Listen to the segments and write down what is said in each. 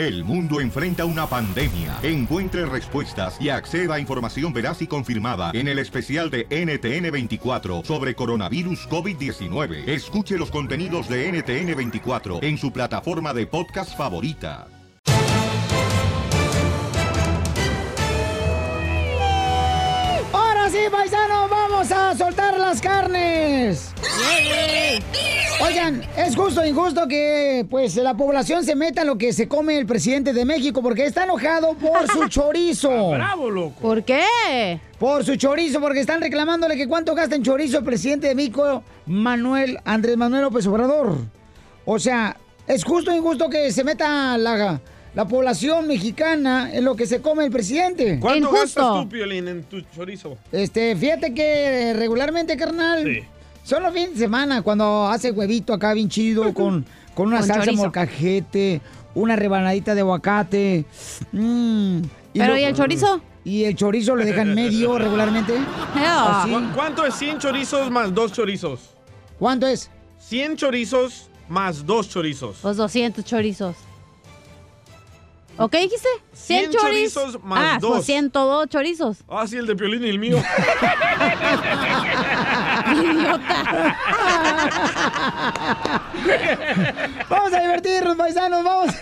El mundo enfrenta una pandemia. Encuentre respuestas y acceda a información veraz y confirmada en el especial de NTN24 sobre coronavirus COVID-19. Escuche los contenidos de NTN24 en su plataforma de podcast favorita. Ahora sí, paisanos, vamos a soltar las carnes. Oigan, es justo o injusto que pues la población se meta en lo que se come el presidente de México porque está enojado por su chorizo. ¡Bravo, loco! ¿Por qué? Por su chorizo, porque están reclamándole que cuánto gasta en chorizo el presidente de México, Manuel Andrés Manuel López Obrador. O sea, es justo o injusto que se meta la, la población mexicana en lo que se come el presidente. ¿Cuánto gastas tú, Piolín, en tu chorizo? Este, fíjate que regularmente, carnal, Sí. Son los fines de semana cuando hace huevito acá bien chido con, con una Con salsa chorizo. molcajete, una rebanadita de aguacate. mm, ¿Pero lo- y el chorizo? Y el chorizo le dejan medio regularmente. Así. ¿Cu- ¿Cuánto es 100 chorizos más dos chorizos? ¿Cuánto es? 100 chorizos más dos chorizos. Pues 200 chorizos. ¿O qué dijiste? 100 chorizos más ah, dos. pues 102 chorizos. Ah, sí, el de Piolín y el mío. Vamos a divertirnos, paisanos. Vamos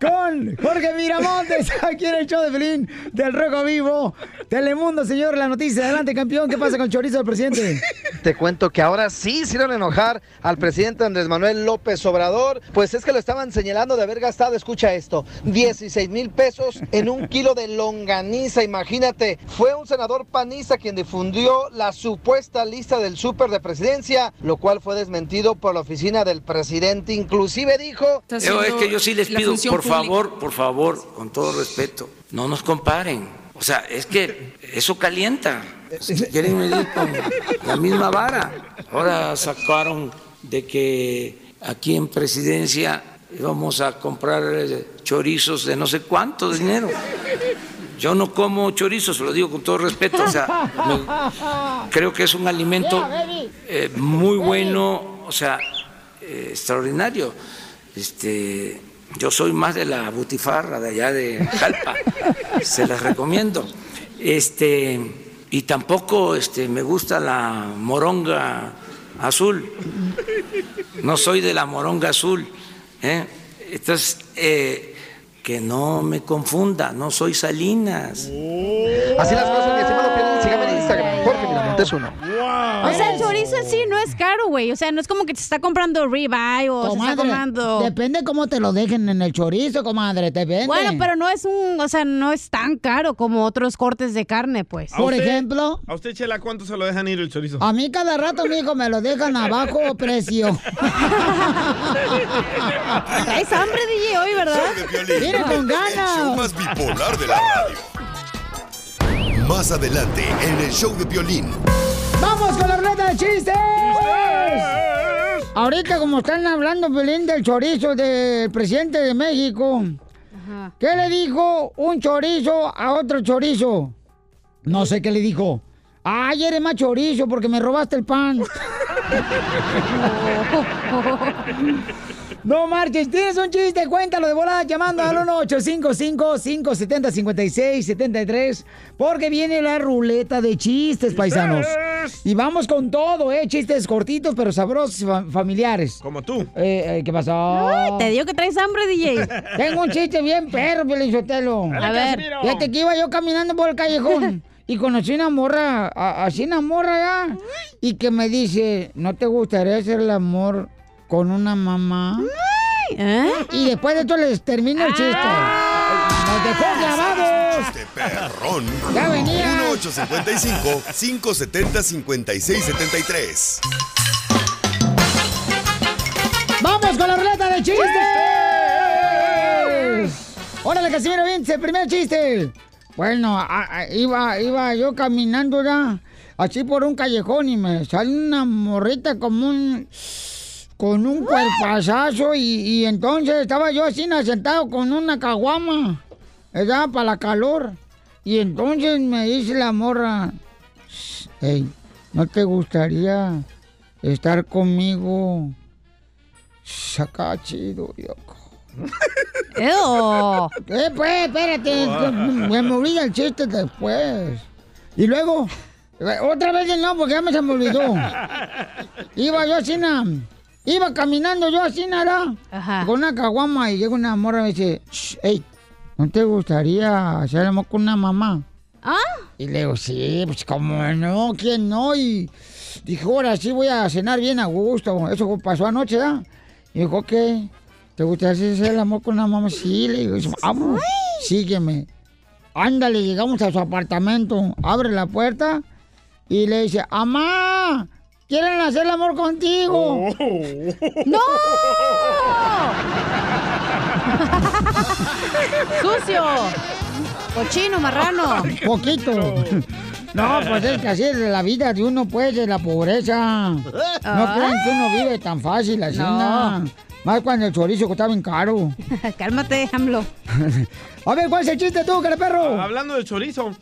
con Jorge Miramontes, aquí en el show de Felín del Rojo Vivo. Telemundo, señor, la noticia. Adelante, campeón. ¿Qué pasa con el chorizo del presidente? Te cuento que ahora sí hicieron enojar al presidente Andrés Manuel López Obrador, pues es que lo estaban señalando de haber gastado, escucha esto, 16 mil pesos en un kilo de longaniza, imagínate, fue un senador panista quien difundió la supuesta lista del súper de presidencia, lo cual fue desmentido por la oficina del presidente, inclusive dijo... Yo, es que yo sí les pido, por favor, por favor, con todo respeto, no nos comparen. O sea, es que eso calienta. Quieren medir con la misma vara. Ahora sacaron de que aquí en presidencia íbamos a comprar eh, chorizos de no sé cuánto dinero. Yo no como chorizos, lo digo con todo respeto. O sea, me- creo que es un alimento eh, muy bueno, o sea, eh, extraordinario. Este, yo soy más de la butifarra de allá de Jalpa, se las recomiendo. Este, y tampoco este, me gusta la moronga azul. No soy de la moronga azul. ¿Eh? Entonces, eh, que no me confunda, no soy Salinas. Así las cosas, O sea, el chorizo en sí no es caro, güey. O sea, no es como que te está comprando ribeye o se está Comadre, comprando... depende cómo te lo dejen en el chorizo, comadre, depende. Bueno, pero no es un... O sea, no es tan caro como otros cortes de carne, pues. ¿A usted- ¿A usted, Chela, cuánto se lo dejan ir el chorizo? A mí cada rato, mijo, me lo dejan a bajo precio. Traes hambre, DJ, hoy, ¿verdad? Mire con El show ganas. más bipolar de la radio. Más adelante en el show de Piolín. ¡Vamos con la ruleta de chistes! Ahorita, como están hablando, Belén, del chorizo del presidente de México, ¿qué le dijo un chorizo a otro chorizo? No sé qué le dijo. Ay, eres más chorizo porque me robaste el pan. No marches, tienes un chiste, cuéntalo de volada llamando al 1-855-570-5673 porque viene la ruleta de chistes, paisanos. Y vamos con todo, ¿eh? Chistes cortitos pero sabrosos familiares. Como tú. Eh, eh, ¿Qué pasó? Ay, te digo que traes hambre, DJ. Tengo un chiste bien perro, Pelizotelo. A ver. Fíjate que iba yo caminando por el callejón y conocí una morra, a- así una morra ya, y que me dice, ¿no te gustaría hacer el amor con una mamá? ¿eh? Y después de esto les termino el chiste. Nos dejó clavados. Chiste perrón. Ya venía. 1-855-570-5673. ¡Vamos con la ruleta de chistes! Órale, Casimiro, bien, el primer chiste. Bueno, a- a- iba, iba yo caminando ya, así por un callejón y me sale una morrita como un... con un cuerpazazo y, y entonces estaba yo así sentado con una caguama, ¿verdad? Para la calor. Y entonces me dice la morra, hey, ¿no te gustaría estar conmigo? Acá chido, viejo. ¡Ew! Eh, pues, espérate. Me olvida el chiste después. Y luego, otra vez no, porque ya me se me olvidó. Iba yo así, iba caminando yo así, nada, con una caguama y llega una morra y me dice, hey, ¿no te gustaría hacer amor con una mamá? ¿Ah? Y le digo, sí, pues como no, ¿quién no? Y dijo, ahora sí voy a cenar bien a gusto. Eso pasó anoche, ¿verdad? Y dijo, ¿qué? ¿Te gustaría hacer el amor con una mamá? Sí, le digo, vamos, sígueme. Ándale, llegamos a su apartamento, abre la puerta y le dice, ¡Amá! ¡Quieren hacer el amor contigo! Oh. ¡No! ¡Sucio! ¡Cochino, marrano! Poquito. No, pues es que así es la vida de uno, pues, de la pobreza. No crean que uno vive tan fácil así, no. Más cuando el chorizo costaba bien caro. Cálmate, AMLO. A ver, ¿cuál es el chiste tú, que perro? Hablando de chorizo.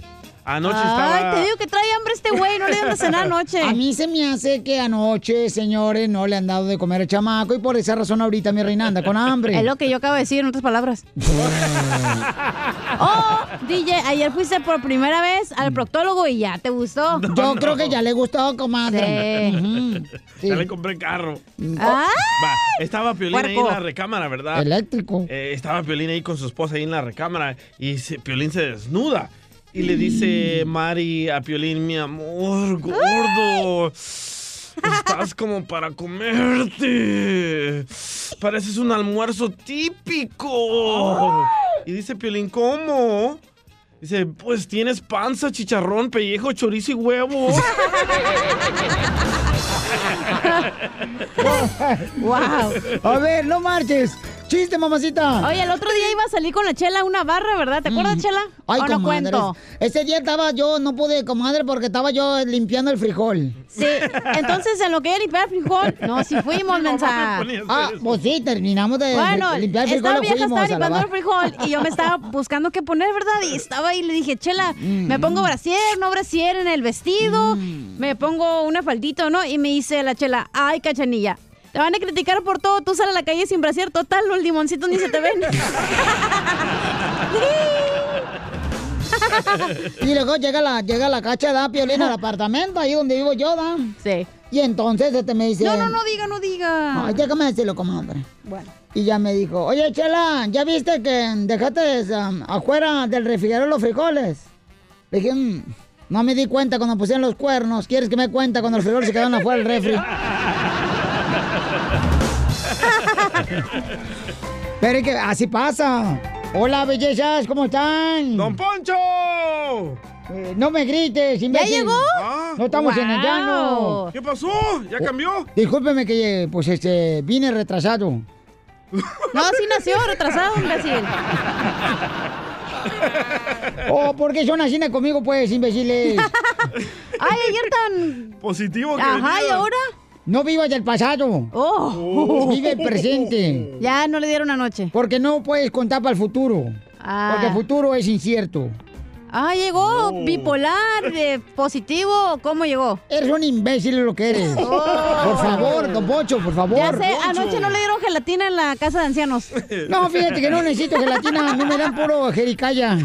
Anoche estaba... Ay, te digo que trae hambre este güey, no le dan de cenar anoche. A mí se me hace que anoche, señores, no le han dado de comer el chamaco y por esa razón ahorita mi reina anda con hambre. Es lo que yo acabo de decir en otras palabras. oh, DJ, ayer fuiste por primera vez al proctólogo y ya te gustó. yo creo que ya le gustó, comadre. Sí. Ya le compré carro. ¿Ah? estaba Piolín ahí en la recámara, ¿verdad? Eléctrico. Eh, estaba Piolín ahí con su esposa ahí en la recámara y Piolín se desnuda. Y le dice Mari a Piolín, mi amor, gordo. Estás como para comerte. Pareces un almuerzo típico. Y dice Piolín, ¿cómo? Dice, pues tienes panza, chicharrón, pellejo, chorizo y huevo. wow. A ver, no marches. ¡Chiste, mamacita! Oye, el otro día iba a salir con la chela a una barra, ¿verdad? ¿Te acuerdas, mm. chela? Ay, ¿O no cuento? Ese día estaba yo, no pude, comadre, porque estaba yo limpiando el frijol. Sí, entonces en lo que iba a limpiar el frijol, no, si fuimos, mensa. Ah, pues sí, terminamos de limpiar el frijol. Estaba vieja, estaba limpiando el frijol y yo me estaba buscando qué poner, ¿verdad? Y estaba ahí y le dije, chela, mm. me pongo brasier, no brasier en el vestido, mm. me pongo una faldito, ¿no? Y me dice la chela, ay, cachanilla te van a criticar por todo. Tú sales a la calle sin brasier total, los limoncitos ni se te ven. y luego llega la, llega la cacha da Piolina al apartamento, ahí donde vivo yo, ¿da? Sí. Y entonces este me dice... No, no, no diga, no diga. Ay, déjame decirlo, comadre. Bueno. Y ya me dijo, oye, Chela, ¿ya viste que dejaste um, afuera del refrigerador los frijoles? Le dije, mm, no me di cuenta cuando pusieron los cuernos. ¿Quieres que me cuente cuando los frijoles se quedaron afuera del refri? Pero es que así pasa. Hola, bellezas, ¿cómo están? ¡Don Poncho! Eh, no me grites, imbécil. ¿Ya llegó? Ah. No estamos en el llano. ¿Qué pasó? ¿Ya cambió? discúlpeme que, pues, este, vine retrasado. No, sí nació retrasado, imbécil. oh, ¿por qué son así conmigo, pues, imbéciles? Ay, ayer tan... Positivo que Ajá, ¿y ahora? No vivas del pasado. Oh. Vive el presente. Ya no le dieron anoche. Porque no puedes contar para el futuro. Ah. Porque el futuro es incierto. Ah, llegó oh. bipolar, positivo. ¿Cómo llegó? Eres un imbécil lo que eres. Oh. Por favor, don Pocho, por favor. Ya sé, anoche no le dieron gelatina en la casa de ancianos. No, fíjate que no necesito gelatina. A mí me dan puro jericaya.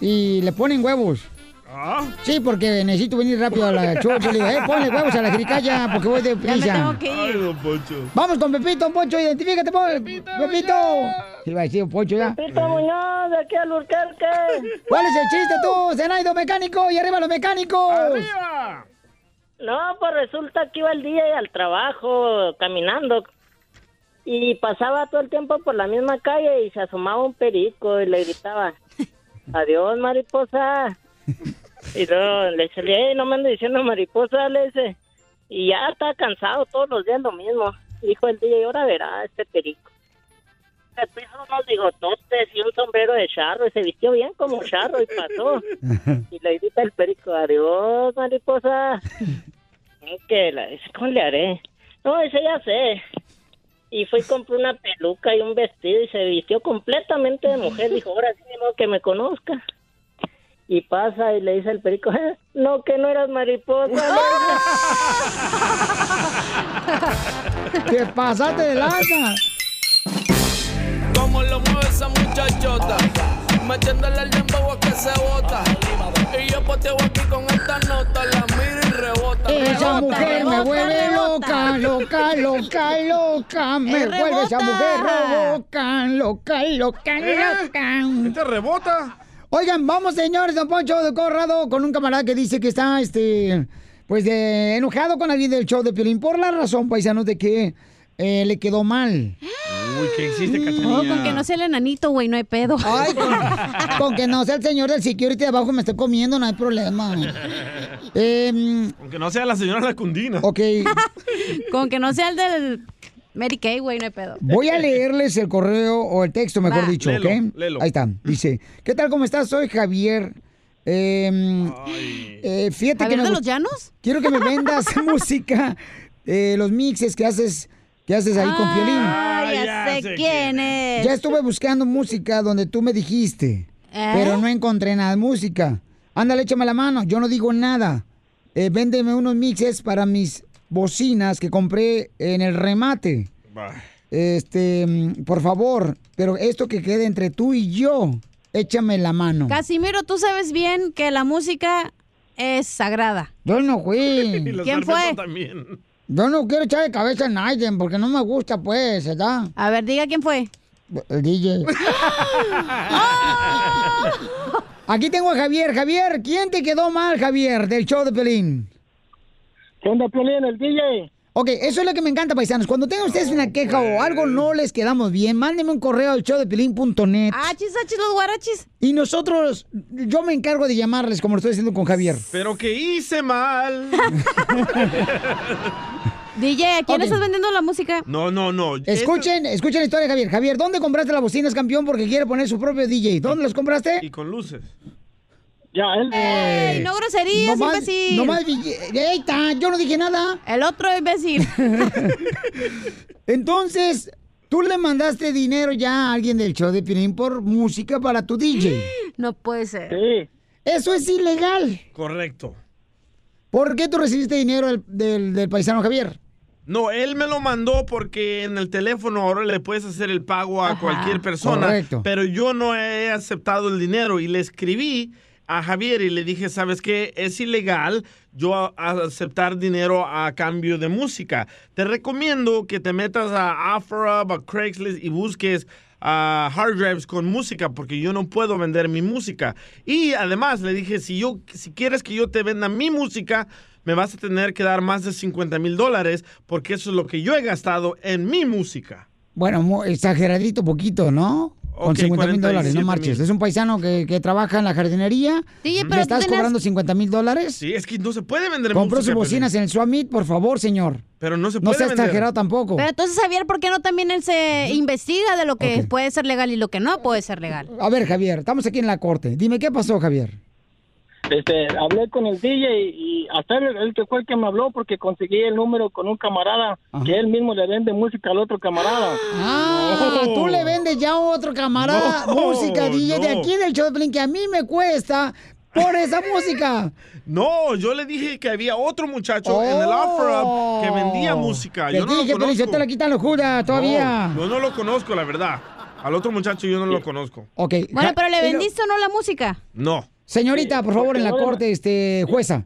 Y le ponen huevos. ¿Ah? Sí, porque necesito venir rápido a la chucha. Le digo, eh, ponle huevos a la jericaya porque voy de prisa. Ya me tengo que ir. don Poncho. Vamos con Pepito, Poncho, identifícate, Pepito. Pepito. Iba a decir Poncho ya. Pepito Muñoz, de aquí al Urquerque. ¿Cuál es el chiste tú, Zenaido Mecánico? Y arriba los mecánicos. ¡Arriba! No, pues resulta que iba el día al trabajo caminando y pasaba todo el tiempo por la misma calle y se asomaba un perico y le gritaba, adiós mariposa. Y luego le dice, no me ando diciendo mariposa, le dice. Y ya está cansado todos los días lo mismo. Dijo el día, y ahora verá este perico. Se puso unos bigototes y un sombrero de charro y se vistió bien como charro y pasó. y le dice el perico, adiós, mariposa. ¿Qué? La ¿cómo le haré? No, ese ya sé. Y fue y compró una peluca y un vestido y se vistió completamente de mujer. Dijo, ahora sí, no que me conozca y pasa y le dice al perico, eh, no, que no eras mariposa. ¿Qué pasaste de lanza? Como lo mueve esa muchachota. Metiéndole el dembow a que se bota. Y yo poteo aquí con esta nota. La miro y rebota. Esa rebota, mujer me rebota, vuelve rebota. loca, loca, loca, loca. Me Eh, vuelve esa mujer loca, loca, loca, loca. ¿Este rebota? Oigan, vamos, señores, don Poncho de Corrado, con un camarada que dice que está, este, pues, de, enojado con alguien del show de Piolín por la razón, paisanos, de que eh, le quedó mal. Uy, ¿qué hiciste, No, Cachanilla? con que no sea el enanito, güey, no hay pedo. Ay, con, con que no sea el señor del security de abajo me esté comiendo, no hay problema. Em, Aunque no sea la señora Lacundina. ok, Con que no sea el del Mary Kay, güey, no hay pedo. voy a leerles el correo o el texto, mejor Va. dicho, ¿ok? léelo. Ahí está, dice, ¿qué tal, cómo estás? Soy Javier. Em, eh, fíjate que ¿Javier me de los Llanos? Quiero que me vendas música, eh, los mixes que haces, que haces ahí con Piolín. Ah, ya, ya sé, sé quién es. Ya estuve buscando música donde tú me dijiste, ¿Eh? pero no encontré nada de música. Ándale, échame la mano, yo no digo nada. Eh, véndeme unos mixes para mis bocinas que compré en el remate. Va. Este, mm, por favor, pero esto que quede entre tú y yo, échame la mano. Casimiro, tú sabes bien que la música es sagrada. Yo no fui. los ¿Quién fue? También. Yo no quiero echar de cabeza a nadie porque no me gusta, pues, ¿verdad? A ver, diga quién fue. El DJ. Aquí tengo a Javier. Javier, ¿quién te quedó mal, Javier, del show de Pelín? ¿Qué onda, Piolín, el DJ? Ok, eso es lo que me encanta, paisanos. Cuando tengan ustedes una queja o algo no les quedamos bien, mándenme un correo al showdepelín.net. Ah, chis, achis, los guarachis. Y nosotros, yo me encargo de llamarles como lo estoy haciendo con Javier. Pero que hice mal. DJ, ¿a quién estás vendiendo la música? No, no, no. Escuchen, escuchen la historia de Javier. Javier, ¿dónde compraste las bocinas, campeón? Porque quiere poner su propio DJ. ¿Dónde las compraste? Y con luces. Ya, él. ¡Ey, no groserías, Nomás- imbécil! nomás DJ. Eita, yo no dije nada. El otro imbécil. Entonces, tú le mandaste dinero ya a alguien del show de Piolín por música para tu DJ. no puede ser. Sí. Eso es ilegal. Correcto. ¿Por qué tú recibiste dinero del, del- del paisano Javier? No, él me lo mandó porque en el teléfono ahora le puedes hacer el pago a Ajá. cualquier persona. Correcto. Pero yo no he aceptado el dinero y le escribí a Javier y le dije, ¿sabes qué? Es ilegal yo aceptar dinero a cambio de música. Te recomiendo que te metas a OfferUp, a Craigslist y busques a hard drives con música porque yo no puedo vender mi música. Y además le dije, si, yo, si quieres que yo te venda mi música, me vas a tener que dar más de 50 mil dólares porque eso es lo que yo he gastado en mi música. Bueno, exageradito poquito, ¿no? Con Ok, 50 mil dólares, no 47,000. marches. Es un paisano que, que trabaja en la jardinería. DJ, ¿Le pero tú estás tenías- cobrando 50 mil dólares? Sí, es que no se puede vender Compró sus bocinas Pelín. en el Swamit, por favor, señor. Pero no se No puede sea vender. exagerado tampoco. Pero entonces, Javier, ¿por qué no también él se investiga de lo que puede ser legal y lo que no puede ser legal? A ver, Javier, estamos aquí en la corte. Dime, ¿qué pasó, Javier? Este, hablé con el DJ y hasta él, él que fue el que me habló porque conseguí el número con un camarada Ajá. que él mismo le vende música al otro camarada. Ah, No. tú le vendes ya a otro camarada No, música, DJ, de no. aquí del Pelín, que a mí me cuesta por esa música. No, yo le dije que había otro muchacho en el Oh. OfferUp que vendía música. Te Yo no dije, lo Pelín, yo conozco. te la quitan los judas todavía. No, yo no lo conozco, la verdad. Al otro muchacho yo no lo conozco. Ok. Bueno, pero le y lo- vendiste o no la música. No. Señorita, por favor, en la corte, este, jueza.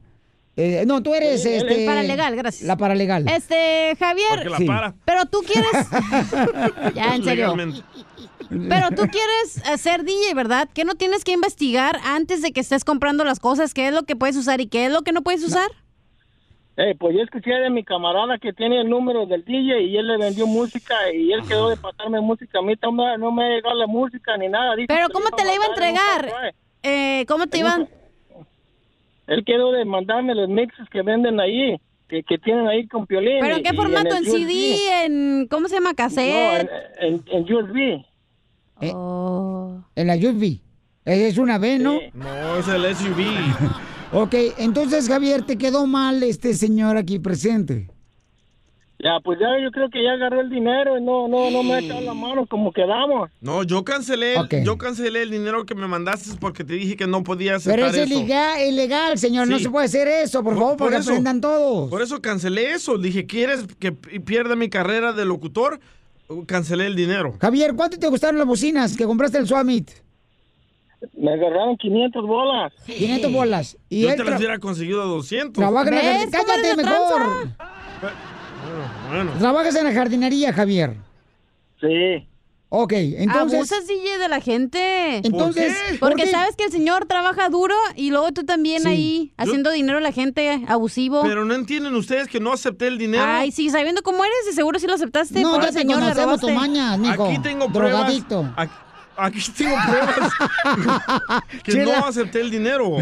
Eh, no, tú eres, él- este... Paralegal, gracias. La paralegal. Este, Javier, Porque la Sí. para. pero tú quieres. ya, en serio. Legalmente. Pero tú quieres ser DJ, ¿verdad? Que no tienes que investigar antes de que estés comprando las cosas, qué es lo que puedes usar y qué es lo que no puedes usar. Eh, pues yo escuché de mi camarada que tiene el número del DJ y él le vendió música y él quedó de pasarme música. A mí no me, no me ha llegado la música ni nada. Dijo Pero ¿cómo te la iba a entregar? Eh, ¿Cómo te iban? Él quedó de mandarme los mixes que venden ahí, que, que tienen ahí con Piolín. ¿Pero en qué formato? el ¿En CD? ¿En cómo se llama? No, ¿Cassette? en, en, en USB. Eh, Oh. En la USB. Es una B, ¿no? Sí. No, es el SUV. Ok, entonces, Javier, te quedó mal este señor aquí presente. Ya, pues ya yo creo que ya agarró el dinero y no, no, no me ha echado la mano como quedamos. No, yo cancelé, yo cancelé el dinero que me mandaste porque te dije que no podía Pero aceptar es eso. ilegal, ilegal, señor. No se puede hacer eso, por, Por- favor, por porque eso. aprendan todos. Por eso cancelé eso. Dije, ¿quieres que pierda mi carrera de locutor? cancelé el dinero. Javier, ¿cuánto te gustaron las bocinas que compraste el Summit? Me agarraron 500 bolas. 500 bolas. Y Yo él te las hubiera conseguido 200. trabaja en la ¿Ves jardinería. cómo eres ¡Cállate mejor! Bueno, Trabajas en la jardinería, Javier. Sí. Ok, entonces... Abusas, DJ, de la gente. Entonces, ¿por Porque qué? sabes que el señor trabaja duro y luego tú también Sí. ahí haciendo dinero a la gente, abusivo. Pero no entienden ustedes que no acepté el dinero. Ay, sí, sabiendo cómo eres, de seguro sí lo aceptaste. No, ya te señor, le conocemos mañas, mijo. Aquí tengo pruebas. Drogadicto. Aquí, aquí tengo pruebas que Chela. no acepté el dinero.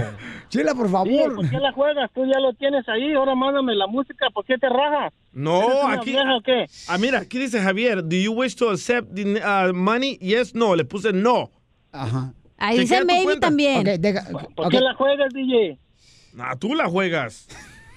Chela, por Sí, favor. ¿Por qué la juegas? Tú ya lo tienes ahí. Ahora mándame la música. ¿Por qué te rajas? ¿Eres No, aquí. vieja o qué? Ah, mira, aquí dice Javier, ¿do you wish to accept the, uh, money? Yes, no. Le puse no. Ajá. Ahí dice maybe cuenta. también. Deja- ¿Por qué la juegas, DJ? Ah, tú la juegas.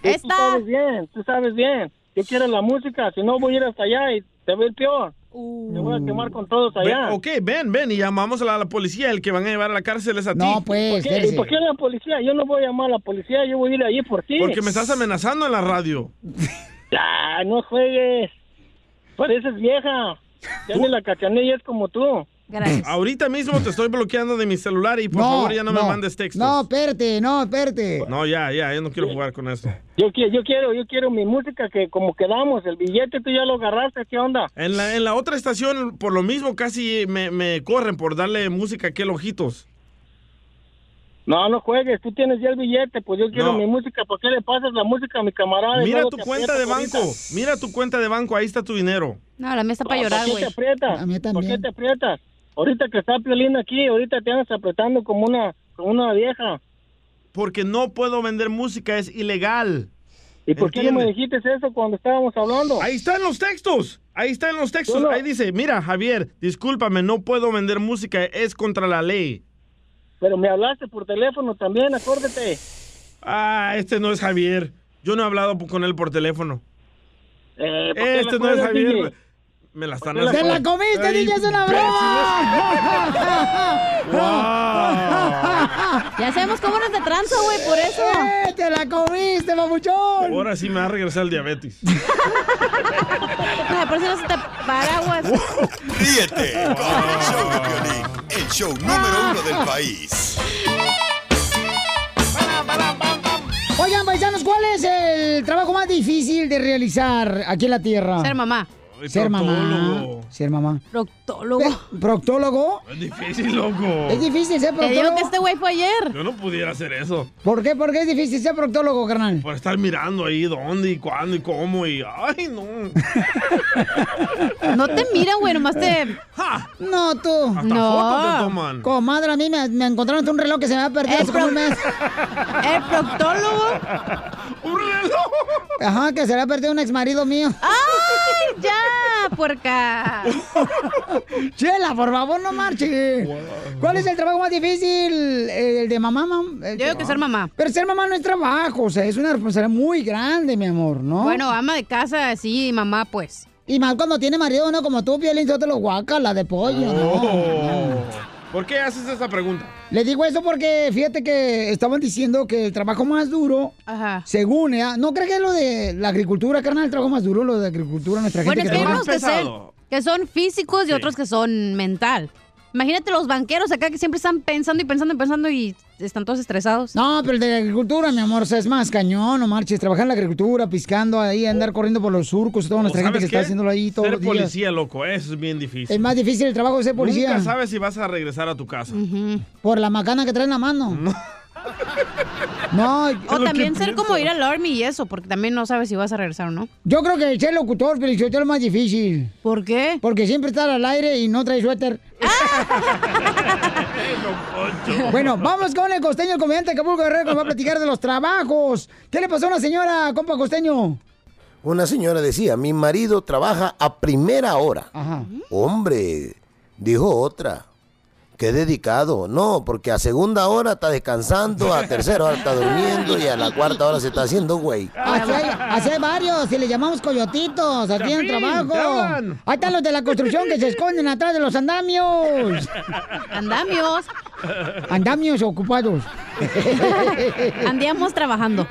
Tú Esta. sabes bien, tú sabes bien. Yo quiero la música, si no voy a ir hasta allá y te voy a ir peor. Uh. Te voy a quemar con todos Ven, allá. ok, ven, ven y llamamos a la, la policía. El que van a llevar a la cárcel es a ti. No, pues, ¿Por qué? ¿Y por qué la policía? Yo no voy a llamar a la policía, yo voy a ir allí por ti. Porque me estás amenazando en la radio. Ya, no juegues. Pareces vieja. Ya ni la cachanilla es como tú. Gracias. Ahorita mismo te estoy bloqueando de mi celular y por favor ya no, me mandes textos. No, espérate, no, espérate. No, ya, ya, yo no quiero jugar con esto. Yo, yo quiero, yo quiero mi música que como quedamos, el billete tú ya lo agarraste, ¿qué onda? En la, en la otra estación, por lo mismo, casi me, me corren por darle música a aquel ojitos. No, no juegues, tú tienes ya el billete, pues yo quiero No. mi música, ¿por qué le pasas la música a mi camarada? Mira tu cuenta de banco. ahorita? Mira tu cuenta de banco, ahí está tu dinero. No, la mía está No, para llorar, ¿Por qué güey. te aprietas? A mí ¿Por qué te aprietas? Ahorita que está Piolín aquí, ahorita te andas apretando como una, como una vieja. Porque no puedo vender música, es ilegal. ¿Y por qué no me dijiste eso cuando estábamos hablando? Ahí están los textos. Ahí están los textos. No- Ahí dice, mira, Javier, discúlpame, no puedo vender música, es contra la ley. Pero me hablaste por teléfono también, acuérdate. Ah, este no es Javier. Yo no he hablado con él por telofono. Eh, ¿por qué Este no es Javier. Me la están ¿Por qué la ¡Te la haciendo. comiste, DJ! ¡Es una broma! Ya sabemos cómo eres de tranza, güey, por eso. ¡Eh, ¡Te la comiste, mamuchón! Ahora sí me va a regresar el diabetes. No, por eso no se te paraguas. Ríete con el show de Piolín, el show número uno del país. Oigan, paisanos, ¿cuál es el trabajo más difícil de realizar aquí en la Tierra? Ser mamá. Ser mamá. Proctólogo. Ser mamá. Proctólogo. ¿Proctólogo? Es difícil, loco. Es difícil ser Te digo proctólogo. que este güey fue ayer. Yo no pudiera hacer eso. ¿Por qué? ¿Por qué es difícil ser proctólogo, carnal? Por estar mirando ahí dónde y cuándo y cómo y... ¡Ay, no! No te miran, güey, nomás te... ¡Ja! No, tú. Hasta No. fotos te toman. Comadre, a mí me, me encontraron un reloj que se me había perdido El hace como un pro- mes. El proctólogo. ¡Un reloj! Ajá, que se le ha perdido un ex marido mío. ¡Ay, ya, puerca! Chela, por favor, no marche. ¿Cuál es el trabajo más difícil? ¿El de mamá, mam? Yo digo que ser mamá. Pero ser mamá no es trabajo, o sea, es una responsabilidad muy grande, mi amor, ¿no? Bueno, ama de casa, sí, mamá, pues. Y más cuando tiene marido, ¿no? Como tú, Piolín, yo te lo guaca, la de pollo, ¿no? ¿Por qué haces esa pregunta? Le digo eso porque fíjate que estaban diciendo que el trabajo más duro, Ajá. según, ¿eh? ¿no crees que es lo de la agricultura, carnal? El trabajo más duro, lo de agricultura, nuestra Bueno, gente es que que que, se- pesado. que son físicos y Sí. otros que son mental. Imagínate los banqueros acá que siempre están pensando y pensando y pensando y están todos estresados. No, pero el de la agricultura, mi amor, o sea, es más cañón, no marches. Trabajar en la agricultura, piscando ahí, andar corriendo por los surcos, toda ¿O nuestra gente que está haciéndolo ahí todos Ser los días. policía, loco, eso es bien difícil. Es más difícil el trabajo de ser policía. Nunca sabes si vas a regresar a tu casa. Por la macana que trae en la mano. No, O lo también ser como ir al army y eso, porque también no sabes si vas a regresar o no. yo creo que el ser locutor, pero es lo más difícil. ¿Por qué? Porque siempre está al aire y no trae suéter. Bueno, vamos con el costeño, el comediante de Acapulco Guerrero, que nos va a platicar de los trabajos. ¿Qué le pasó a una señora, compa costeño? Una señora decía, mi marido trabaja a primera hora. Ajá. Hombre, dijo otra. Qué dedicado. No, porque a segunda hora está descansando, a tercera hora está durmiendo y a la cuarta hora se está haciendo güey. Así hay, así hay varios, y le llamamos coyotitos, aquí en trabajo. Ahí están los de la construcción que se esconden atrás de los andamios. Andamios. Andamios ocupados. Andíamos trabajando.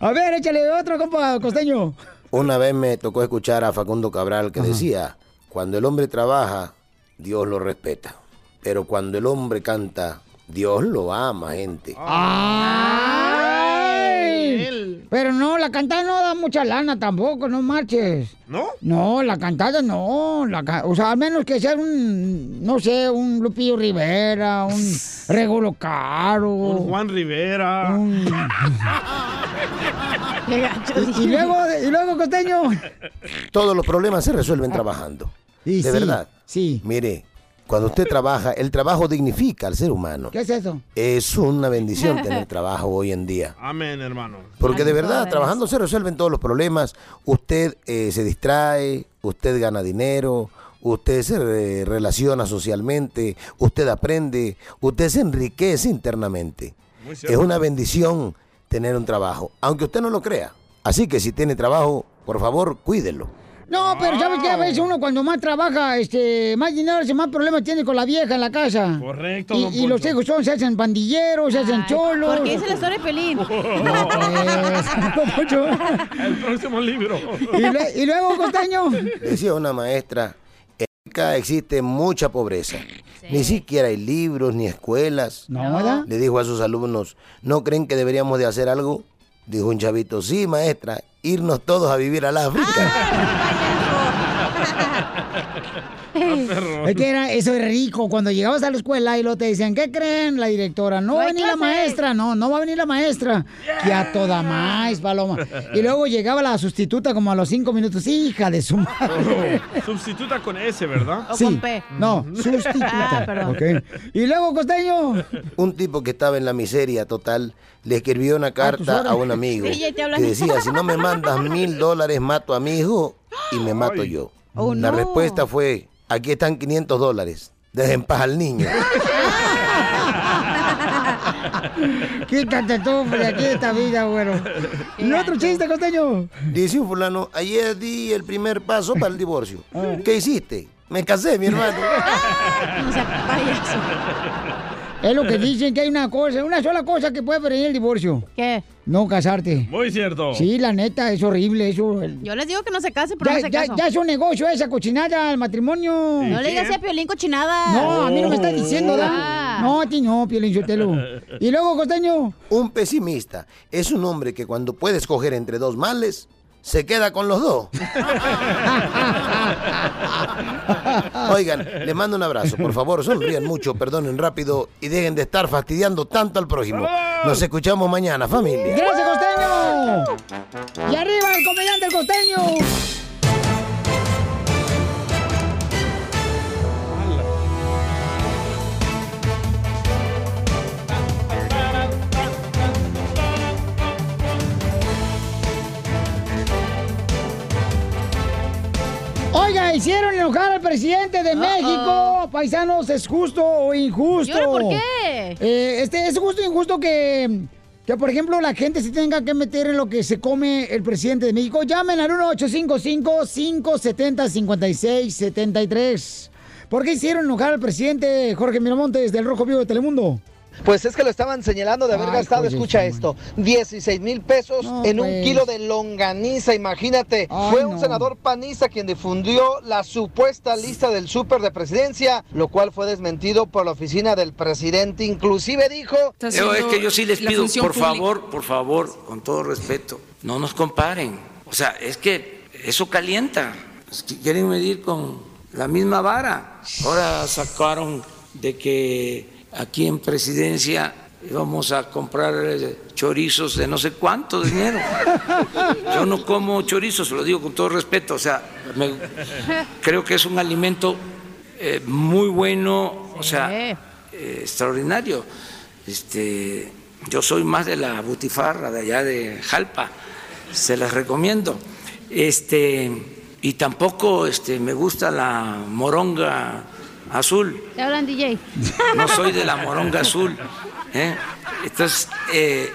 A ver, échale otro, compa costeño. Una vez me tocó escuchar a Facundo Cabral que decía, cuando el hombre trabaja, Dios lo respeta. Pero cuando el hombre canta, Dios lo ama, gente. ¡Ay! Pero no, la cantada no da mucha lana tampoco, no marches. ¿No? No, la cantada no. La ca- o sea, al menos que sea un, no sé, un Lupillo Rivera, un Regulo Caro. Un Juan Rivera. Y, y luego, y luego, costeño. Todos los problemas se resuelven trabajando. Y de sí, verdad. Sí. Mire, cuando usted trabaja, el trabajo dignifica al ser humano. ¿Qué es eso? Es una bendición tener trabajo hoy en día. Amén, hermano. Porque de verdad, trabajando se resuelven todos los problemas. Usted eh, se distrae, usted gana dinero, usted se re- relaciona socialmente, usted aprende, usted se enriquece internamente. Muy Es una bendición tener un trabajo, aunque usted no lo crea. Así que si tiene trabajo, por favor, cuídelo. No, pero ¿sabes qué? A veces uno cuando más trabaja, este, más dinero, hace más problemas tiene con la vieja en la casa. Correcto, Y, don y los hijos son, se hacen pandilleros, se hacen cholos. ¿Por qué dice la historia de Pelín? No, pues. El próximo libro. Y, lue- y luego, costeño. Decía una maestra, acá existe mucha pobreza. Ni siquiera hay libros ni escuelas. No, ¿verdad? Le dijo a sus alumnos, ¿no creen que deberíamos de hacer algo? Dijo un chavito, sí, maestra, irnos todos a vivir al África. Es que era, eso es rico. Cuando llegabas a la escuela y lo te decían, ¿qué creen? La directora, no, No va a venir la maestra, no, no va a venir la maestra. Que a toda más, paloma. Y luego llegaba la sustituta como a los cinco minutos, hija de su madre. Sustituta con S, ¿verdad? Sí, no, sustituta. Ah. Y luego, costeño. Un tipo que estaba en la miseria total le escribió una carta a un amigo Sí, que decía, si no me mandas mil dólares, mato a mi hijo y me mato yo. Oh, la no. respuesta fue, aquí están 500 dólares, dejen paz al niño. Quítate tú de aquí esta vida, güero. Y otro chiste, costeño. Dice un fulano, ayer di el primer paso para el divorcio. ¿Qué hiciste? Me casé, mi hermano. No sea payaso. Es lo que dicen que hay una cosa, una sola cosa que puede prevenir el divorcio. ¿Qué? No casarte. Muy cierto. Sí, la neta, es horrible eso. Yo les digo que no se case, pero Ya, no se ya, caso. ya es un negocio esa cochinada, el matrimonio. No le digas a Piolín cochinada. No, a mí no me estás diciendo, ¿da? Ah. No, a ti no, Piolín Sotelo. Y luego, costeño. Un pesimista es un hombre que cuando puede escoger entre dos males, se queda con los dos. Oigan, les mando un abrazo. Por favor, sonrían mucho, perdonen rápido y dejen de estar fastidiando tanto al prójimo. Nos escuchamos mañana, familia. ¡Gracias, costeño! ¡Y arriba el comediante el costeño! Hicieron enojar al presidente de México. Paisanos, ¿es justo o injusto? ¿Y ahora por qué? Eh, este, ¿Es justo o injusto que, que, por ejemplo, la gente se tenga que meter en lo que se come el presidente de México? Llamen al 1-855-570-5673. ¿Por qué hicieron enojar al presidente Jorge Miramontes del Rojo Vivo de Telemundo? Pues es que lo estaban señalando de haber Ay, gastado, joder, escucha esto, 16 mil pesos No, en un pues. kilo de longaniza, imagínate. Ay, Fue un no. senador panista quien difundió la supuesta lista del súper de presidencia, lo cual fue desmentido por la oficina del presidente. Inclusive dijo... Yo, es que yo sí les pido, por favor, por favor, con todo respeto, no nos comparen. O sea, es que eso calienta. Si quieren medir con la misma vara. Ahora sacaron de que aquí en presidencia íbamos a comprar eh, chorizos de no sé cuánto dinero. Yo no como chorizos, lo digo con todo respeto. O sea, me- creo que es un alimento eh, muy bueno, o sea, eh, extraordinario. Este, yo soy más de la butifarra de allá de Jalpa, se las recomiendo. Este, y tampoco este, me gusta la moronga azul, Te hablan, DJ. no soy de la moronga azul. ¿eh? Entonces, eh,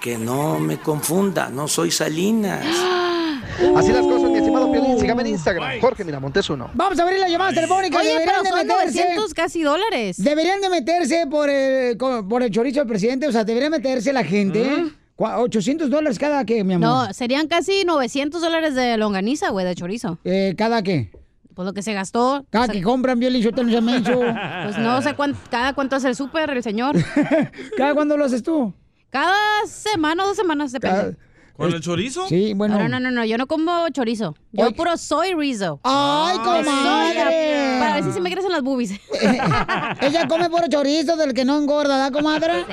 que no me confunda, no soy Salinas. Así las cosas, mi estimado Piolín, sígame en Instagram, Jorge Miramontes uno. Vamos a abrir las llamadas telefónicas. Oye, Deberían pero de son meterse. 900 casi dólares. Deberían de meterse por el, co- por el chorizo del presidente. O sea, debería meterse la gente. Cua- 800 dólares cada que, mi amor. No, serían casi 900 dólares de longaniza, güey, de chorizo. Eh, ¿Cada qué? Pues lo que se gastó. Cada que compran violín, yo te lo menso. Pues no sé cuán- cada cuánto hace el súper el señor. ¿Cada cuándo lo haces tú? Cada semana o dos semanas, depende. ¿Con el chorizo? Sí, bueno. No, no, no, no, yo no como chorizo. Yo Oye. puro soy rizo. ¡Ay, comadre! Para ver si se me crecen las boobies. Ella come puro chorizo del que no engorda, ¿da, comadre?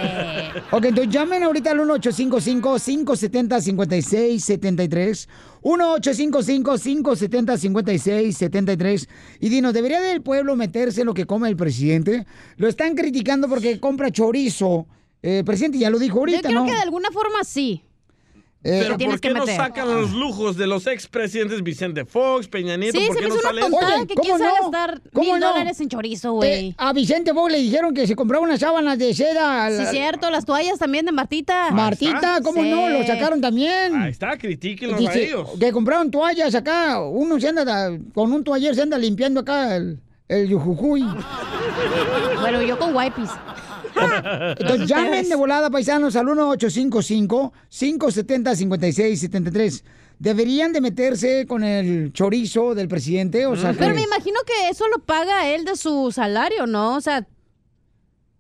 Ok, entonces llamen ahorita al 1-855-570-5673. 1-855-570-5673. Y dinos, ¿debería del pueblo meterse en lo que come el presidente? Lo están criticando porque compra chorizo. Eh, el presidente ya lo dijo Yo ahorita, creo ¿no? que de alguna forma sí. Eh, Pero ¿por qué no sacan los lujos de los expresidentes Vicente Fox, Peña Nieto? Sí, ¿Por se qué me no hizo una salen? tontada Oye, que ¿cómo quién sabe no? gastar ¿Cómo mil no? dólares en chorizo, güey. Eh, a Vicente Fox le dijeron que se compraba unas sábanas de seda. sí, cierto, las toallas también de Martita. Martita, ¿cómo Sí. no? Lo sacaron también. Ahí está, critíquenlos a Dice ellos. que compraron toallas acá. Uno se anda, da- con un toaller se anda limpiando acá el, el yujujuy. Bueno, yo con wipes. Entonces llamen de volada, paisanos, al 1855-570-5673. ¿Deberían de meterse con el chorizo del presidente? O sea, Pero que- me imagino que eso lo paga él de su salario, ¿no? O sea,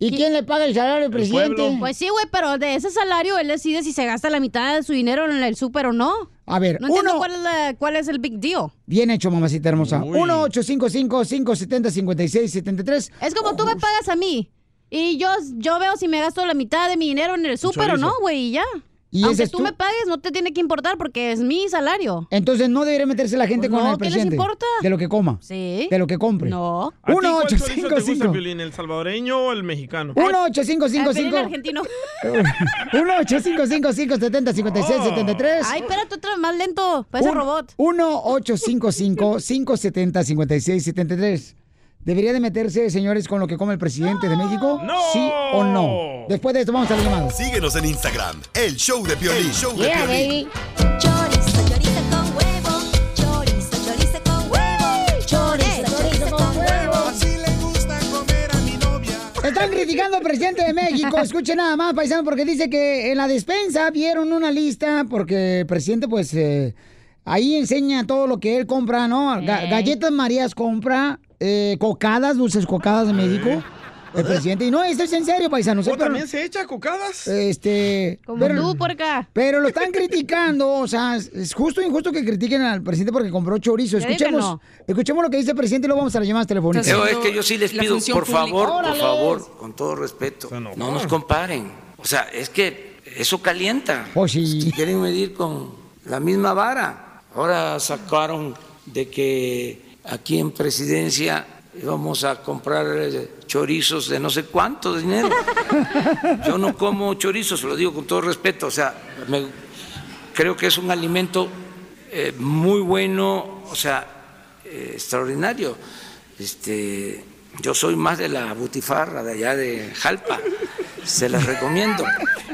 ¿Y quién le paga el salario al presidente? pues sí, güey, pero de ese salario él decide si se gasta la mitad de su dinero en el súper o no. A ver, No entiendo uno- cuál es, la- cuál es el big deal. Bien hecho, mamacita hermosa. Uy. 1-855-570-5673. Es como tú me pagas a mí. Y yo, yo veo si me gasto la mitad de mi dinero en el súper o no, güey, y ya. Y Aunque tú tu- me pagues, no te tiene que importar porque es mi salario. Entonces no debería meterse la gente Pues con no, el ¿qué les presidente. importa? De lo que coma. Sí. De lo que compre. No. ¿A ti cuál chorizo te gusta, 1-855. Piolín? ¿El salvadoreño o el mexicano? 1-855-5. argentino. 1-855-570-5673. Ay, espérate, otro más lento. Parece Un- robot. 1-855-570-5673. ¿Debería de meterse, señores, con lo que come el presidente de México? ¿Sí o no? Después de esto vamos a la llamada. Síguenos en Instagram, el show de Piolín. Hey, show de yeah, Piolín. baby. Chorizo, chorizo con huevo. Chorizo, chorizo con huevo. Chorizo, chorizo con huevo. Así le gusta comer a mi novia. Están criticando al presidente de México. Escuchen nada más, paisano, porque dice que en la despensa vieron una lista, porque el presidente, pues, eh, ahí enseña todo lo que él compra, ¿no? Ga- galletas Marías compra, eh, cocadas, dulces cocadas de México. El presidente, y no, esto es en serio, paisano. ¿O también se echa cocadas? Este. Como tú, por acá. Pero lo están criticando, o sea, es- justo o injusto que critiquen al presidente porque compró chorizo. Escuchemos, no. escuchemos lo que dice el presidente y luego vamos a las llamadas telefónicas. Pero es que yo sí les la pido, por pública. favor, por favor, con todo respeto, no nos comparen. O sea, es que eso calienta. Pues sí. Quieren medir con la misma vara. Ahora sacaron de que aquí en presidencia íbamos a comprar eh, chorizos de no sé cuánto dinero. Yo no como chorizos, lo digo con todo respeto. O sea, me- creo que es un alimento eh, muy bueno, o sea, eh, extraordinario. Este, yo soy más de la butifarra de allá de Jalpa, se las recomiendo.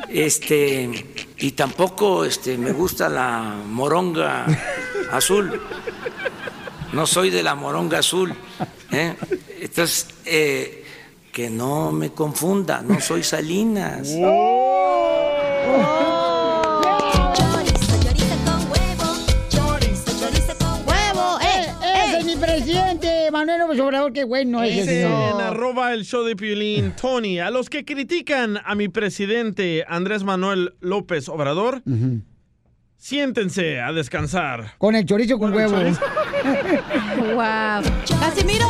Este, y tampoco este, me gusta la moronga azul. No soy de la moronga azul. ¿eh? Entonces, eh, que no me confunda, no soy Salinas. ¡Huevo! ¡Eh! Ese es mi presidente, Manuel López Obrador, qué bueno ese Dice en señor. arroba el show de Piolín, Tony, a los que critican a mi presidente Andrés Manuel López Obrador, siéntense a descansar. Con el chorizo con huevo. ¡Wow! ¡Casimiro!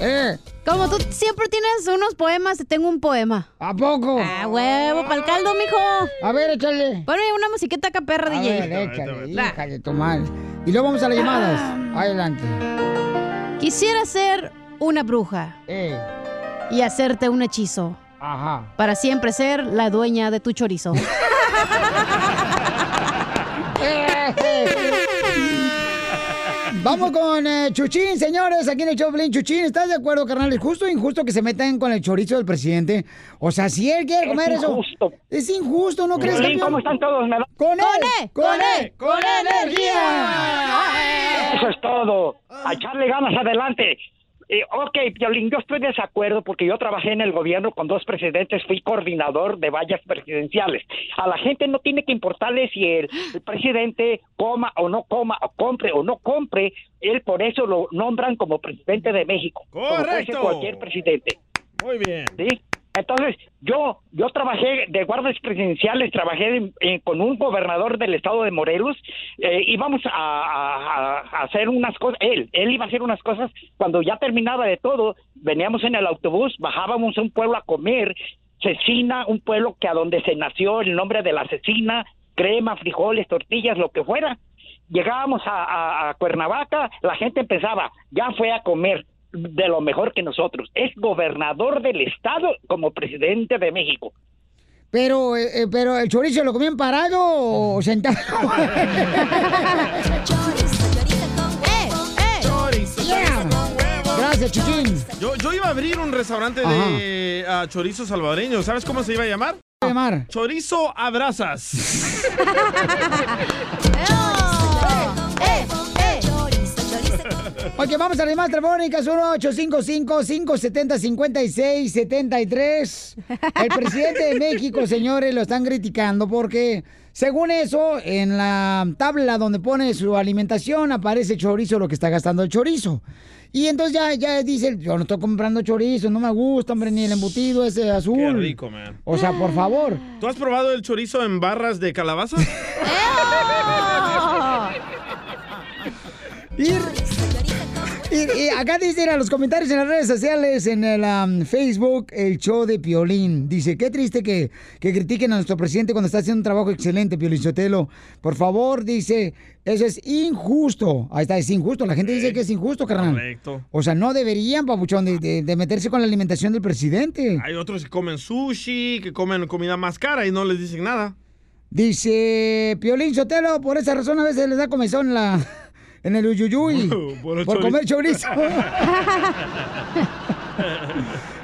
Eh. Como tú siempre tienes unos poemas, te tengo un poema. ¿A poco? ¡Ah, huevo! ¡Pa'l caldo, mijo! A ver, échale. Ponme una musiquita acá, perra, A DJ. ver, échale, hija de tu madre. Y luego vamos a las llamadas. Adelante. Quisiera ser una bruja Eh. y hacerte un hechizo Ajá. para siempre ser la dueña de tu chorizo. Vamos con eh, Chuchín, señores, aquí en el Choplin. Chuchín, ¿estás de acuerdo, carnal? ¿Es justo o injusto que se metan con el chorizo del presidente? O sea, si él quiere Es comer injusto. eso... Es injusto, ¿no crees, campeón? ¿cómo están todos? ¿Me da- ¡Con él! ¡Con ¡Con él! él! ¡Con energía! Eso es todo. A echarle ganas adelante. Eh, ok, yo estoy de desacuerdo porque yo trabajé en el gobierno con dos presidentes, fui coordinador de vallas presidenciales. A la gente no tiene que importarle si el, el presidente coma o no coma, o compre o no compre, él por eso lo nombran como presidente de México. Como Correcto. cualquier presidente. Muy bien. ¿sí? Entonces, yo yo trabajé de guardias presidenciales, trabajé en- con un gobernador del estado de Morelos, eh, íbamos a, hacer unas cosas, él, él iba a hacer unas cosas, cuando ya terminaba de todo, veníamos en el autobús, bajábamos a un pueblo a comer, Cecina, un pueblo que a donde se nació el nombre de la cecina, crema, frijoles, tortillas, lo que fuera. Llegábamos a- a Cuernavaca, la gente empezaba, ya fue a comer de lo mejor que nosotros. Es gobernador del estado como presidente de México. Pero, eh, eh, pero el chorizo lo comían parado o sentado. Yeah. Gracias, Chichín. Yo, yo iba a abrir un restaurante de ah, chorizo salvadoreño. ¿Sabes cómo se iba a llamar? a llamar? Chorizo Abrazas. Ok, vamos a las más telefónicas, 1-855-570-5673. El presidente de México, señores, lo están criticando porque, según eso, en la tabla donde pone su alimentación aparece chorizo, lo que está gastando el chorizo. Y entonces ya, ya dice, yo no estoy comprando chorizo, no me gusta, hombre, ni el embutido ese azul. Qué rico, man. O sea, por favor. ¿Tú has probado el chorizo en barras de calabaza? y- y acá dicen a los comentarios en las redes sociales, en el um, Facebook, el show de Piolín. Dice, qué triste que, que critiquen a nuestro presidente cuando está haciendo un trabajo excelente, Piolín Sotelo. Por favor, dice, eso es injusto. Ahí está, es injusto. La gente dice que es injusto, carnal. Correcto. O sea, no deberían, papuchón, de, de- de meterse con la alimentación del presidente. Hay otros que comen sushi, que comen comida más cara y no les dicen nada. Dice Piolín Sotelo, por esa razón a veces les da comezón la... En el uyuyuy. Por comer chorizo.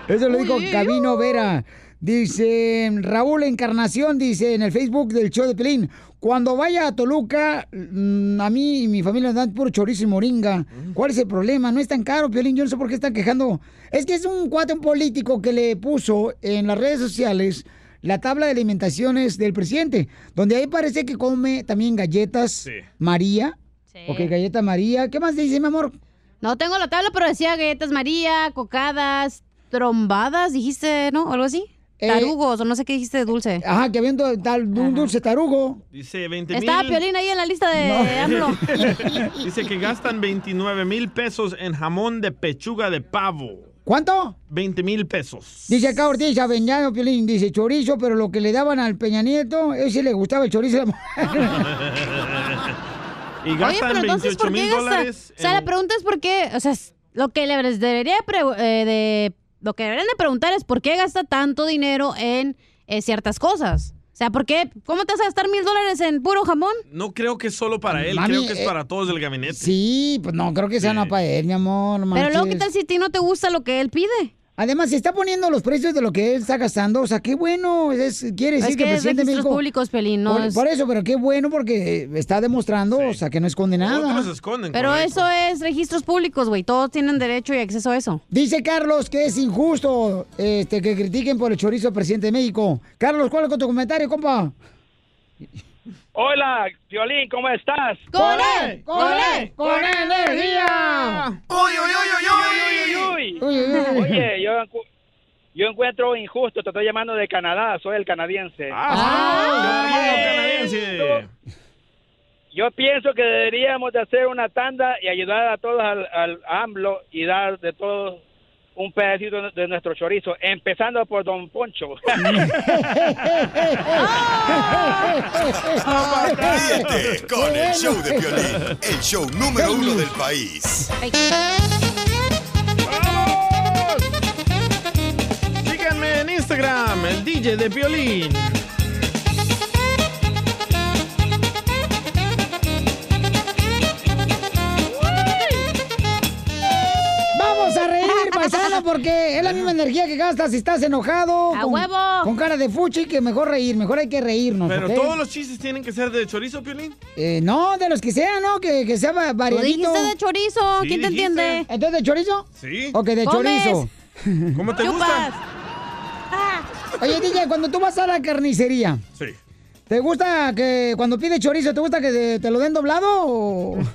Eso lo dijo Cabino Vera. Dice Raúl Encarnación, dice en el Facebook del show de Pelín. Cuando vaya a Toluca, mm, a mí y mi familia nos dan puro chorizo y moringa. ¿Cuál es el problema? No es tan caro, Piolín. Yo no sé por qué están quejando. Es que es un cuate, un político que le puso en las redes sociales la tabla de alimentaciones del presidente, donde ahí parece que come también galletas María. Ok, galleta María. ¿Qué más dice, mi amor? No tengo la tabla, pero decía galletas María, cocadas, trombadas, dijiste, ¿no? Algo así. Eh, Tarugos, o no sé qué dijiste de dulce. Ajá, que había un, du- tal- un dulce tarugo. Dice 20 mil. Estaba Piolín ahí en la lista de AMLO. Dice que gastan 29 mil pesos en jamón de pechuga de pavo. ¿Cuánto? 20 mil pesos. Dice acá Ortiz Avellano, Piolín, dice chorizo, pero lo que le daban al Peña Nieto, ese le gustaba el chorizo. y Oye, gastan pero entonces, 28 ¿por qué mil gasta? dólares. O sea, la pregunta es por qué, o sea, lo que les debería pre- eh, de, lo que deberían de preguntar es por qué gasta tanto dinero en eh, ciertas cosas. O sea, ¿por qué? ¿Cómo te vas a gastar mil dólares en puro jamón? No creo que es solo para él, Mami, creo que es eh, para todos del gabinete. Sí, pues no, creo que sea no para él, mi amor. Pero luego, ¿qué tal si a ti no te gusta lo que él pide? Además, se está poniendo los precios de lo que él está gastando. O sea, qué bueno. Es, quiere decir Es que, que el es presidente de registros México- públicos, Pelín, no por, es- por eso, pero qué bueno porque está demostrando, o sea, que no esconde nada. Pero eso es registros públicos, güey. Todos tienen derecho y acceso a eso. Dice Carlos que es injusto este, que critiquen por el chorizo al presidente de México. Carlos, ¿cuál es con tu comentario, compa? Hola, Violín, ¿cómo estás? ¡Con él! ¡Con él! ¡Con energía! ¡Uy, uy, uy, uy, uy, uy, Uy, uy, uy. Oye, yo, yo encuentro injusto, te estoy llamando de Canadá, soy el canadiense. Ah, Yo pienso que deberíamos de hacer una tanda y ayudar a todos al, al AMLO y dar de todos un pedacito de- nuestro chorizo, empezando por Don Poncho. Ríete con el show de Piolín, el show número uno del país. Síganme en Instagram, el DJ de Piolín. Porque es la misma energía que gastas si estás enojado. ¡A con, huevo! Con cara de fuchi, que mejor reír, mejor hay que reírnos. Pero todos los chistes tienen que ser de chorizo, Piolín. Eh, no, de los que sean, ¿no? Que, que sea va- variadito. dijiste de chorizo, ¿quién te dijiste. entiende? ¿Entonces de chorizo? Sí. Ok, de Comes. chorizo. ¿Cómo te gusta? Oye, DJ, cuando tú vas a la carnicería, Sí. ¿te gusta que cuando pides chorizo, te gusta que te, te lo den doblado o...?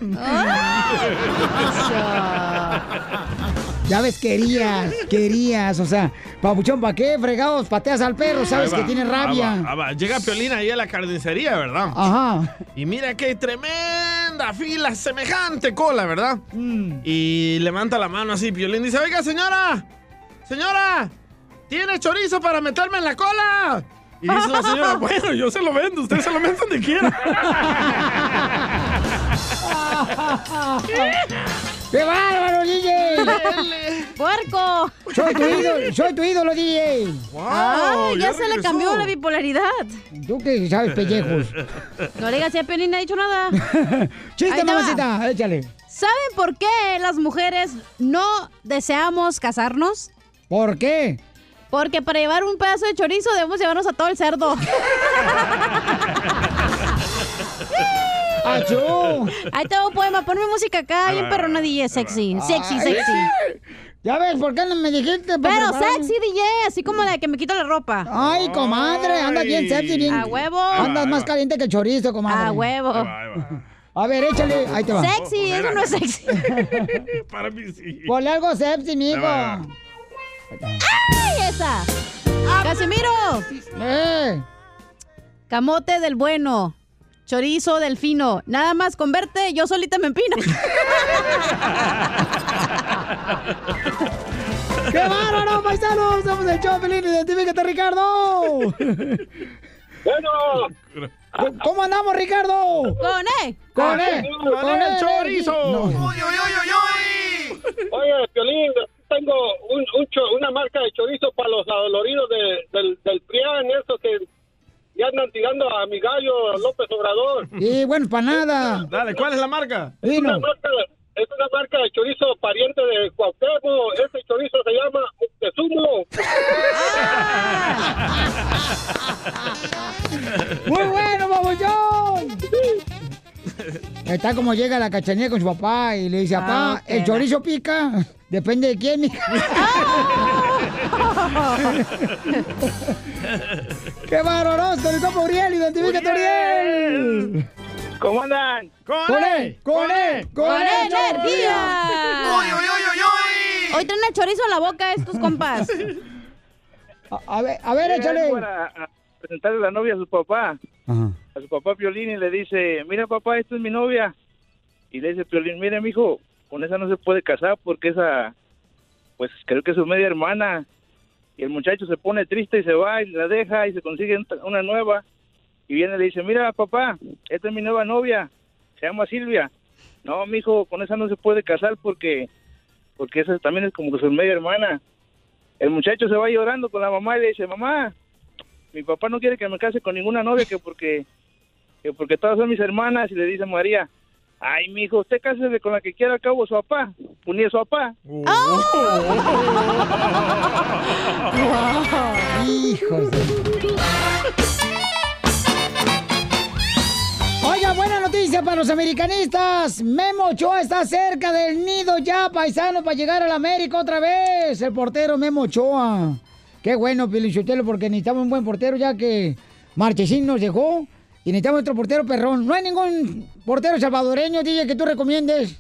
Ya ves, querías, querías, o sea, papuchón, ¿para qué fregados pateas al perro? Sabes que tiene rabia. va, va. Llega Piolín ahí a la carnicería, ¿verdad? Ajá. Y mira qué tremenda fila, semejante cola, ¿verdad? Mm. Y levanta la mano así, Piolín dice, oiga, señora, señora, ¿tiene chorizo para meterme en la cola? Y dice la señora, bueno, yo se lo vendo, usted se lo mete donde quiera. ¡Qué bárbaro, DJ! ¡Puerco! Soy tu ídolo, soy tu ídolo, DJ. Ay, ya, se le cambió la bipolaridad. Tú que sabes pellejos. No le digas si a Piolín no ha dicho nada. Chiste, mamacita, échale. ¿Saben por qué las mujeres no deseamos casarnos? ¿Por qué? Porque para llevar un pedazo de chorizo debemos llevarnos a todo el cerdo. ¡Achú! Ahí tengo un poema, ponme música acá, bien perrona DJ, sexy, sexy, Ay, sexy. Ya ves, ¿por qué no me dijiste? Pero preparar? sexy DJ, así como la que me quito la ropa. Ay, comadre, anda bien sexy, bien. A huevo. Andas más caliente que el chorizo, comadre. A huevo. A ver, échale, ahí te va. Sexy, eso no es sexy. Para mí sí. Ponle algo sexy, mijo. ¡Ay, esa! ¡Casimiro! Eh. Camote del bueno. Chorizo del fino. Nada más con verte, yo solita me empino. ¡Qué bárbaro, paisanos! Somos el Chopelín, identifícate, Ricardo. Bueno. ¿Cómo andamos, Ricardo? ¡Con E! ¡Con E! ¡Con E, el chorizo! No. Oye, Piolín, tengo un, un cho- una marca de chorizo para los adoloridos de- del, del PRIAN, eso que ya andan tirando a mi gallo López Obrador. Y bueno, para nada. Dale, ¿cuál es la marca? Es una marca, es una marca de chorizo pariente de Cuauhtémoc. Ese chorizo se llama Moctezuma. ¡Muy bueno, babuchón! Está como llega la cachanilla con su papá y le dice, papá, Ah, ok, el chorizo pica. Depende de quién. ¡Qué bárbaro! ¡Con el copo Uriel! ¡Identifícate, Uriel! ¿Cómo andan? ¡Con él! ¡Con él! ¡Con energía! ¡Uy, uy, uy, Hoy traen el chorizo en la boca estos compas. A, a ver, a ver, échale. Para a presentarle a la novia a su papá, a su papá Piolín, y le dice, mira papá, esta es mi novia. Y le dice Piolín, mira mijo, con esa no se puede casar porque esa, pues creo que es su media hermana. Y el muchacho se pone triste y se va y la deja y se consigue una nueva. Y viene y le dice, mira papá, esta es mi nueva novia, se llama Silvia. No, mijo, con esa no se puede casar porque, porque esa también es como que su media hermana. El muchacho se va llorando con la mamá y le dice, mamá, mi papá no quiere que me case con ninguna novia que porque, que porque todas son mis hermanas. Y le dice María, ay, mi hijo, usted cásese con la que quiera, al cabo su papá, es su papá. Hijos de... Oiga, buena noticia para los americanistas. Memo Ochoa está cerca del nido ya, paisano, para llegar a la América otra vez. El portero Memo Ochoa. Qué bueno, Pilichotelo, porque necesitamos un buen portero ya que Marchesín nos dejó. Y necesitamos otro portero perrón. No hay ningún portero salvadoreño, DJ, que tú recomiendes.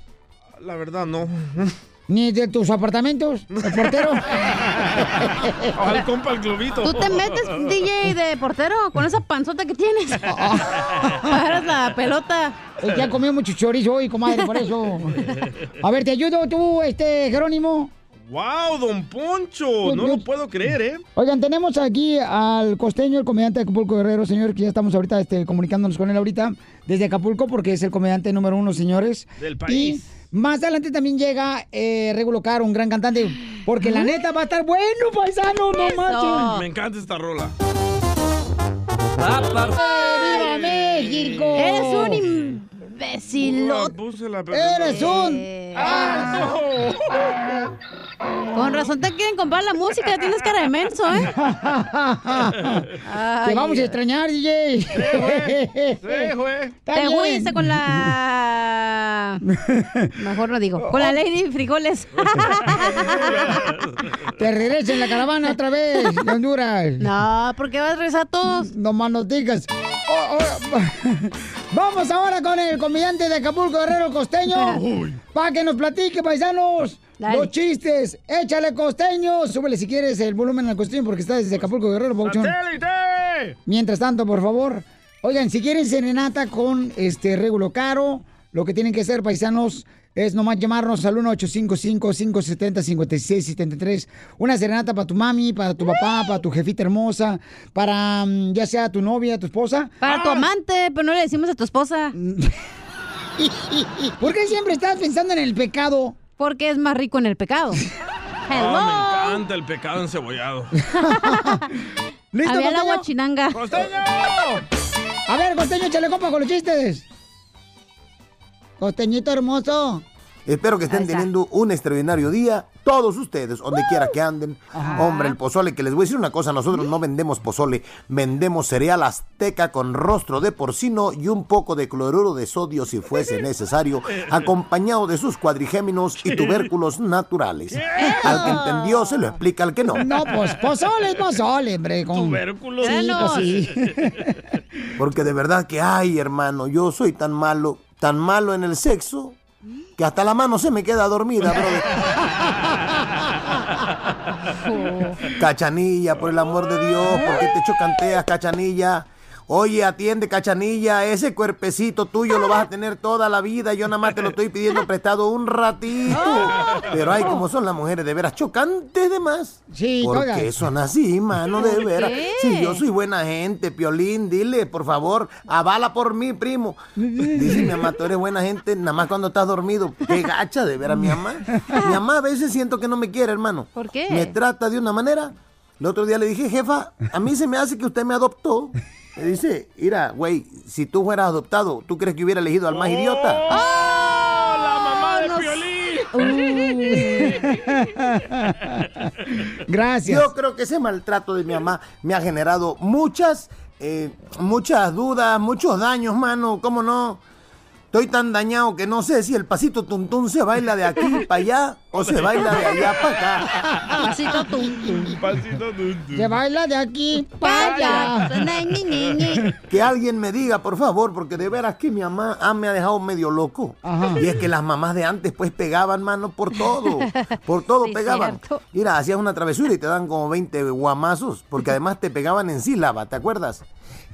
La verdad, no. Ni de tus apartamentos, el portero. Al compa el globito. ¿Tú te metes, DJ, de portero con esa panzota que tienes? Paras la pelota. Es que ha comido mucho chorizo hoy, comadre, por eso. A ver, te ayudo tú, este, Jerónimo. ¡Wow, don Poncho! No lo puedo creer, ¿eh? Oigan, tenemos aquí al costeño, el comediante de Acapulco Guerrero, señor, que ya estamos ahorita este, comunicándonos con él ahorita desde Acapulco, porque es el comediante número uno, señores. Del país. Y más adelante también llega eh, Regulo Caro, un gran cantante, porque la neta va a estar bueno, paisano, no manches. Me encanta esta rola. ¡Viva México! Eres un im- Imbécil. Puse la ¡Eres un... Con razón te quieren comprar la música, tienes cara de menso, ¿eh? Te vamos a extrañar, DJ. Está Te bien. fuiste con la... Mejor no digo. Con la Lady Frijoles. Te regresen la caravana otra vez de Honduras. No, ¿por qué vas a regresar todos? No más no digas. Oh, oh, Vamos ahora con el comediante de Acapulco, Guerrero Costeño. Para que nos platique, paisanos. Los chistes. Échale, costeño. Súbele si quieres el volumen al costeño porque está desde Acapulco, Guerrero, Pauchón. Mientras tanto, por favor. Oigan, si quieren serenata con este régulo caro, lo que tienen que hacer, paisanos, es nomás llamarnos al 1-855-570-5673. Una serenata para tu mami, para tu papá, para tu jefita hermosa, para mm, ya sea tu novia, tu esposa. Para tu amante, pero no le decimos a tu esposa. ¿Por qué siempre estás pensando en el pecado? Porque es más rico en el pecado. Ah, me encanta el pecado encebollado. ¿Listo, Había la costeño? guachinanga. A ver, costeño, échale compa con los chistes. Costeñito hermoso. Espero que estén teniendo un extraordinario día, todos ustedes, donde quiera que anden. Hombre, el pozole, que les voy a decir una cosa, nosotros no vendemos pozole, vendemos cereal azteca con rostro de porcino y un poco de cloruro de sodio si fuese necesario, acompañado de sus cuadrigéminos y tubérculos naturales. Al que entendió se lo explica al que no. No, pues pozole es pozole, hombre. Con... Tubérculos. Sí, pues sí. Porque de verdad que, ay, hermano, yo soy tan malo, tan malo en el sexo, que hasta la mano se me queda dormida, brother. Cachanilla, por el amor de Dios, ¿por qué te chocanteas, Cachanilla? Oye, atiende, Cachanilla, ese cuerpecito tuyo lo vas a tener toda la vida. Yo nada más te lo estoy pidiendo prestado un ratito. Pero ay, como son las mujeres de veras chocantes de más. Sí, ¿Por todas. qué son así, mano? De ¿Por veras. Si yo soy buena gente, Piolín, dile, por favor, avala por mí, primo. Dice mi mamá, tú eres buena gente, nada más cuando estás dormido. Qué gacha, de veras, mi mamá. Mi mamá a veces siento que no me quiere, hermano. ¿Por qué? Me trata de una manera. El otro día le dije, jefa, a mí se me hace que usted me adoptó. Me dice, mira, güey, si tú fueras adoptado, ¿tú crees que hubiera elegido al más idiota? ¡Oh, la mamá de Gracias. Yo creo que ese maltrato de mi mamá me ha generado muchas, eh, muchas dudas, muchos daños, mano. ¿Cómo no? Estoy tan dañado que no sé si el pasito tuntún se baila de aquí para allá o se baila de allá para acá. Pasito tum. Pasito tum. Se baila de aquí para allá. Que alguien me diga, por favor, porque de veras que mi mamá ah, me ha dejado medio loco. Ajá. Y es que las mamás de antes pues pegaban, mano, por todo. Por todo Sí, pegaban. cierto. Mira, hacías una travesura y te dan como 20 guamazos, porque además te pegaban en sílaba, ¿te acuerdas?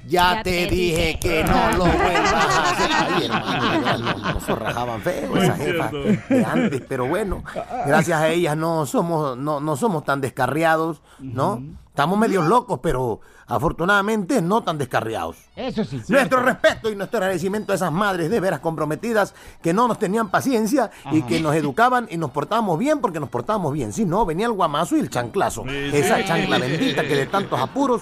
Ya, Ya te, te dije dije que no lo vuelvas a hacer. Ay, hermano, no, no, no se rajaban feo esa jefa de antes, pero bueno, gracias a ellas no somos, no, no somos tan descarriados, ¿no? Estamos medios locos, pero afortunadamente no tan descarriados. Eso sí. Nuestro respeto y nuestro agradecimiento a esas madres de veras comprometidas que no nos tenían paciencia y que nos educaban y nos portábamos bien porque nos portábamos bien. Si no, venía el guamazo y el chanclazo. Esa chancla bendita que de tantos apuros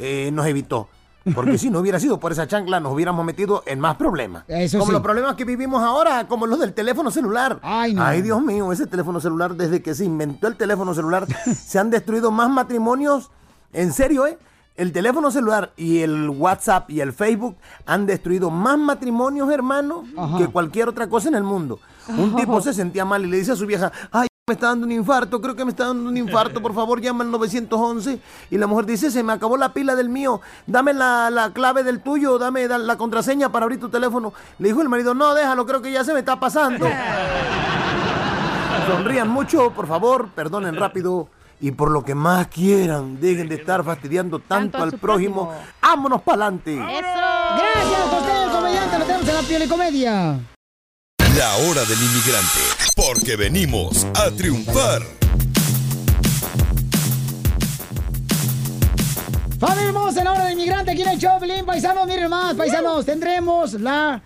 eh, nos evitó. Porque si no hubiera sido por esa chancla, nos hubiéramos metido en más problemas. Eso como sí. los problemas que vivimos ahora, como los del teléfono celular. Ay, no. Ay, Dios mío, ese teléfono celular, desde que se inventó el teléfono celular, se han destruido más matrimonios. En serio, ¿eh? El teléfono celular y el WhatsApp y el Facebook han destruido más matrimonios, hermano, Ajá. que cualquier otra cosa en el mundo. Un tipo se sentía mal y le dice a su vieja, ay, me está dando un infarto, creo que me está dando un infarto, por favor llama al 911. Y la mujer dice, se me acabó la pila del mío, dame la, la clave del tuyo, dame da- la contraseña para abrir tu teléfono. Le dijo el marido, no, déjalo, creo que ya se me está pasando. Sonrían mucho, por favor, perdonen rápido. Y por lo que más quieran, dejen de estar fastidiando tanto, al prójimo. prójimo. ¡Vámonos para adelante! Gracias, el comediante. Lo tenemos en la piel y comedia. La hora del inmigrante, porque venimos a triunfar. Familia hermosa, en la hora del inmigrante aquí en el show, Pelín, paisanos, miren más, paisanos, tendremos la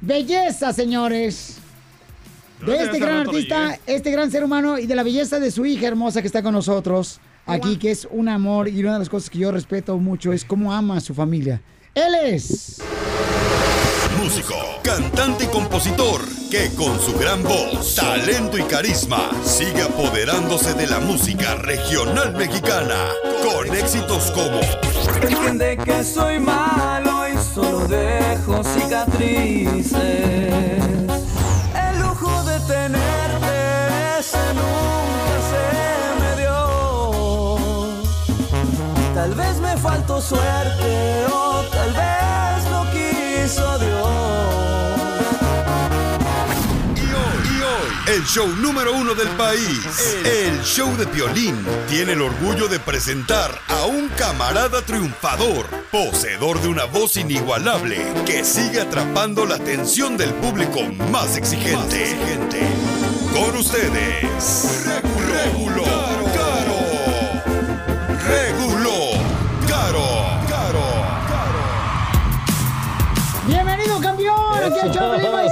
belleza, señores, de este gran artista, ¿eh? este gran ser humano y de la belleza de su hija hermosa que está con nosotros aquí, que es un amor y una de las cosas que yo respeto mucho es cómo ama a su familia. Él es... músico, cantante y compositor que con su gran voz, talento y carisma sigue apoderándose de la música regional mexicana con éxitos como Entiende que soy malo y solo dejo cicatrices. El lujo de tenerte, ese nunca se me dio. Tal vez me faltó suerte o tal vez el show número uno del país, el show de Piolín, tiene el orgullo de presentar a un camarada triunfador, poseedor de una voz inigualable, que sigue atrapando la atención del público más exigente. Con ustedes, Regulo Caro. Regulo Caro. ¡Bienvenido, campeón! ¡Aquí al show!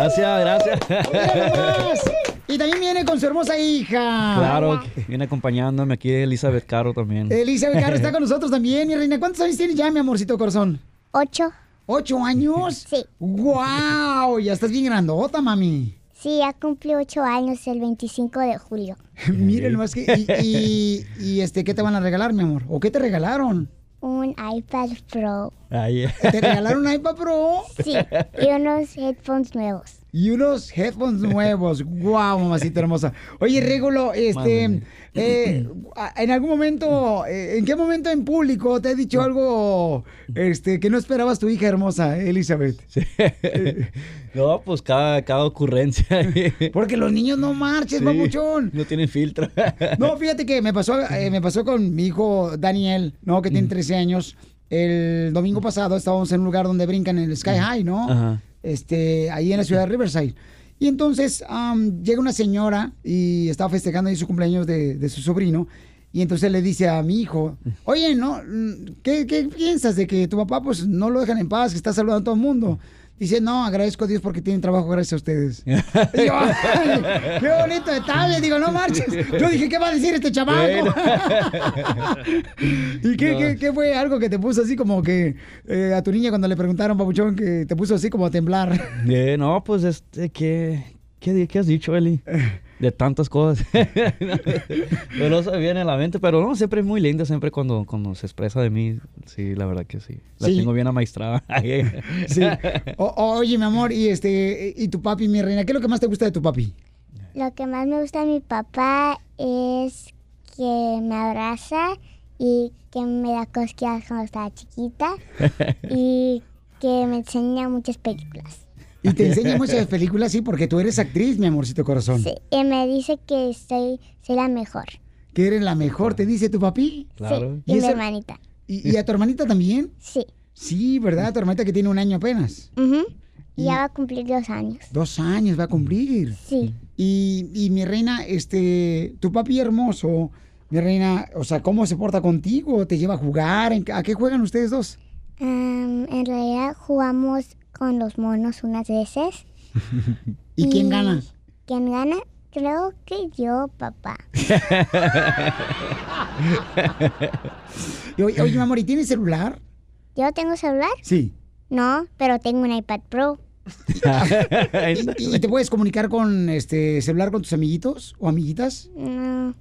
Gracias, gracias. Mira nomás. Y también viene con su hermosa hija. Claro, viene acompañándome aquí Elizabeth Caro también. Elizabeth Caro está con nosotros también, mi reina. ¿Cuántos años tienes ya, mi amorcito corazón? Ocho. ¿Ocho años? Sí. ¡Wow! Ya estás bien grandota, mami. Sí, ya cumplí ocho años el 25 de julio. Miren nomás que... Y, y- y, este, ¿qué te van a regalar, mi amor? ¿O qué te regalaron? Un iPad Pro. Ahí. ¿Te regalaron un iPad Pro? Sí, y unos headphones nuevos. Y unos headphones nuevos. ¡Guau, mamacita hermosa! Oye, Regulo, este, eh, en algún momento, eh, ¿en qué momento en público te ha dicho algo este, que no esperabas tu hija hermosa, Elizabeth? No, pues cada, cada ocurrencia. Porque los niños no marchen, Sí, babuchón. No tienen filtro. No, fíjate que me pasó, eh, me pasó con mi hijo Daniel, ¿no? Que tiene 13 años. El domingo pasado estábamos en un lugar donde brincan en el Sky High, ¿no? Ajá. Este, ahí en la ciudad de Riverside. Y entonces llega una señora y estaba festejando ahí su cumpleaños de, de su sobrino. Y entonces le dice a mi hijo, oye, ¿no? ¿Qué, qué piensas de que tu papá pues no lo dejan en paz, que está saludando a todo el mundo? Dice, no, agradezco a Dios porque tienen trabajo gracias a ustedes. Y yo, "Ay, qué bonito detalle. Digo, no marches. Yo dije, ¿qué va a decir este chamaco? ¿Y qué, No. qué- qué fue algo que te puso así como que eh, a tu niña cuando le preguntaron, papuchón, que te puso así como a temblar? Eh, no, pues este, ¿qué, qué, qué has dicho, Eli? De tantas cosas. no, no se me viene a la mente, pero no, siempre es muy linda, siempre cuando, cuando se expresa de mí. Sí, la verdad que sí. La Sí. tengo bien amaestrada. Sí. O- oye, mi amor, y este, y tu papi, mi reina, ¿qué es lo que más te gusta de tu papi? Lo que más me gusta de mi papá es que me abraza y que me da cosquillas cuando estaba chiquita y que me enseña muchas películas. Y te enseña muchas películas, sí, porque tú eres actriz, mi amorcito corazón. Sí, y me dice que soy, soy la mejor. Que eres la mejor, te dice tu papi. Sí, y, ¿Y, mi esa- hermanita. y- y a tu hermanita también? Sí. Sí, ¿verdad? Tu hermanita que tiene un año apenas. Ujú. Y ya va a cumplir dos años. Dos años va a cumplir. Sí. Y, y mi reina, este, tu papi hermoso, mi reina, o sea, ¿cómo se porta contigo? ¿Te lleva a jugar? ¿En- ¿A qué juegan ustedes dos? Am, en realidad jugamos con los monos unas veces. ¿Y quién gana? ¿Quién gana? Creo que yo, papá. Oye, oye, mi amor, ¿y tienes celular? ¿Yo tengo celular? Sí. No, pero tengo un iPad Pro. ¿Y, y te puedes comunicar con este celular con tus amiguitos o amiguitas? No.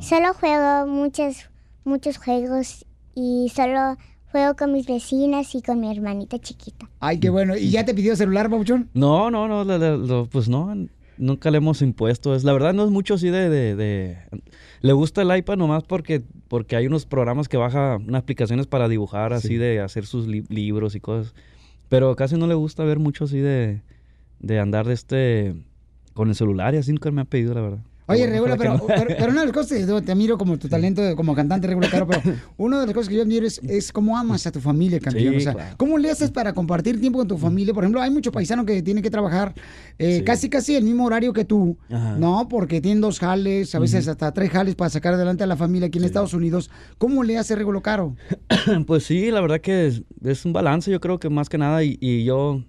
Solo juego muchos, muchos juegos y solo juego con mis vecinas y con mi hermanita chiquita. Ay, qué bueno. ¿Y ya te pidió celular, Pabuchón? No, no, no, la- la- lo- pues no, nunca le hemos impuesto. Es, la verdad no es mucho así de, de- de- Le gusta el iPad nomás porque, porque hay unos programas que baja, unas aplicaciones para dibujar, así de hacer sus li- libros y cosas. Pero casi no le gusta ver mucho así de, de andar de este con el celular y así nunca me ha pedido, la verdad. Oye, Regula, pero, que no. pero, pero una de las cosas, yo te admiro como tu talento de- como cantante, Regula Caro, pero una de las cosas que yo admiro es, es cómo amas a tu familia, campeón. Sí, o sea, claro. ¿cómo le haces para compartir tiempo con tu familia? Por ejemplo, hay muchos paisanos que tienen que trabajar eh, casi, casi el mismo horario que tú, Ajá. ¿no? Porque tienen dos jales, a veces hasta tres jales para sacar adelante a la familia aquí en Estados Unidos. ¿Cómo le hace Regula Caro? Pues sí, la verdad que es, es un balance, yo creo que más que nada, y, y yo,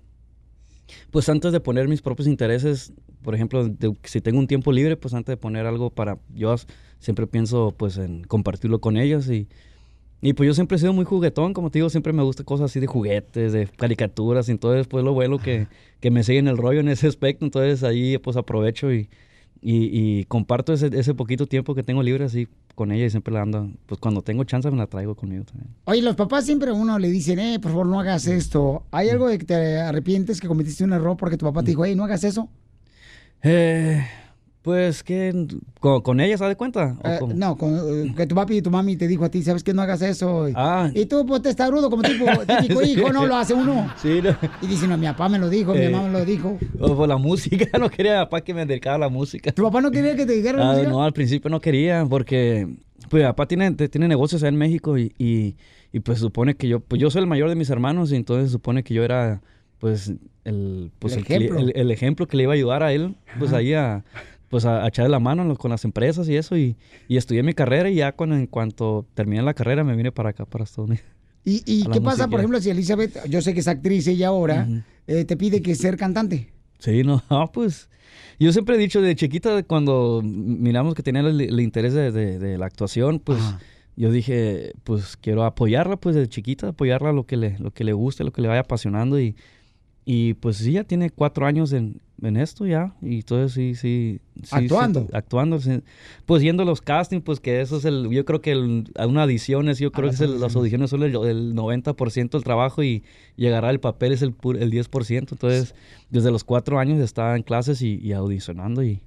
pues antes de poner mis propios intereses, por ejemplo, si tengo un tiempo libre, pues antes de poner algo para, yo siempre pienso pues en compartirlo con ellos y, Y pues yo siempre he sido muy juguetón, como te digo, siempre me gusta cosas así de juguetes, de caricaturas, y entonces pues lo bueno que, que me siguen el rollo en ese aspecto, entonces ahí pues aprovecho y, y, y comparto ese, ese poquito tiempo que tengo libre así con ella y siempre la ando, pues cuando tengo chance me la traigo conmigo también. Oye, los papás siempre a uno le dicen, eh, por favor, no hagas esto. ¿Hay algo de que te arrepientes que cometiste un error porque tu papá te dijo, hey, no hagas eso? Eh, pues que con, con ella, ¿se da cuenta? ¿O Eh, cómo? no, con- eh, que tu papi y tu mami te dijo a ti, ¿sabes que No hagas eso. Ah. Y tú, pues, testarudo, como tipo, típico Sí. hijo, no lo hace uno. Sí, no. Y dice, no, mi papá me lo dijo, Eh. mi mamá me lo dijo. O por la música, no quería papá que me dedicara a la música. ¿Tu papá no quería que te dijera la Ah, música? no, al principio no quería porque pues mi papá tiene, te- tiene negocios allá en México y, y, y, pues supone que yo, pues yo soy el mayor de mis hermanos y entonces supone que yo era pues el, pues El el, ejemplo. el- el ejemplo que le iba a ayudar a él, pues Ajá. ahí a, pues a, a echarle la mano lo- con las empresas y eso y, y estudié mi carrera y ya cuando, en cuanto terminé la carrera me vine para acá, para Estados Unidos. ¿Y, y qué pasa, por ejemplo, si Elizabeth, yo sé que es actriz ella ahora, eh, te pide que ser cantante? Sí, no, ah, pues yo siempre he dicho de chiquita, cuando miramos que tenía el, el interés de, de- de la actuación, pues yo dije, pues quiero apoyarla, pues de chiquita, apoyarla lo que le, lo que le guste, lo que le vaya apasionando y, y pues sí, ya tiene cuatro años en, en esto ya, y entonces sí, sí. sí, ¿Actuando? sí, actuando, sí. Pues yendo a los castings, pues que eso es el, yo creo que el, a una audición es, yo creo que es el- las audiciones son el, el 90% del trabajo y llegar al papel es el, pu- el 10%, entonces desde los cuatro años estaba en clases y, y audicionando y,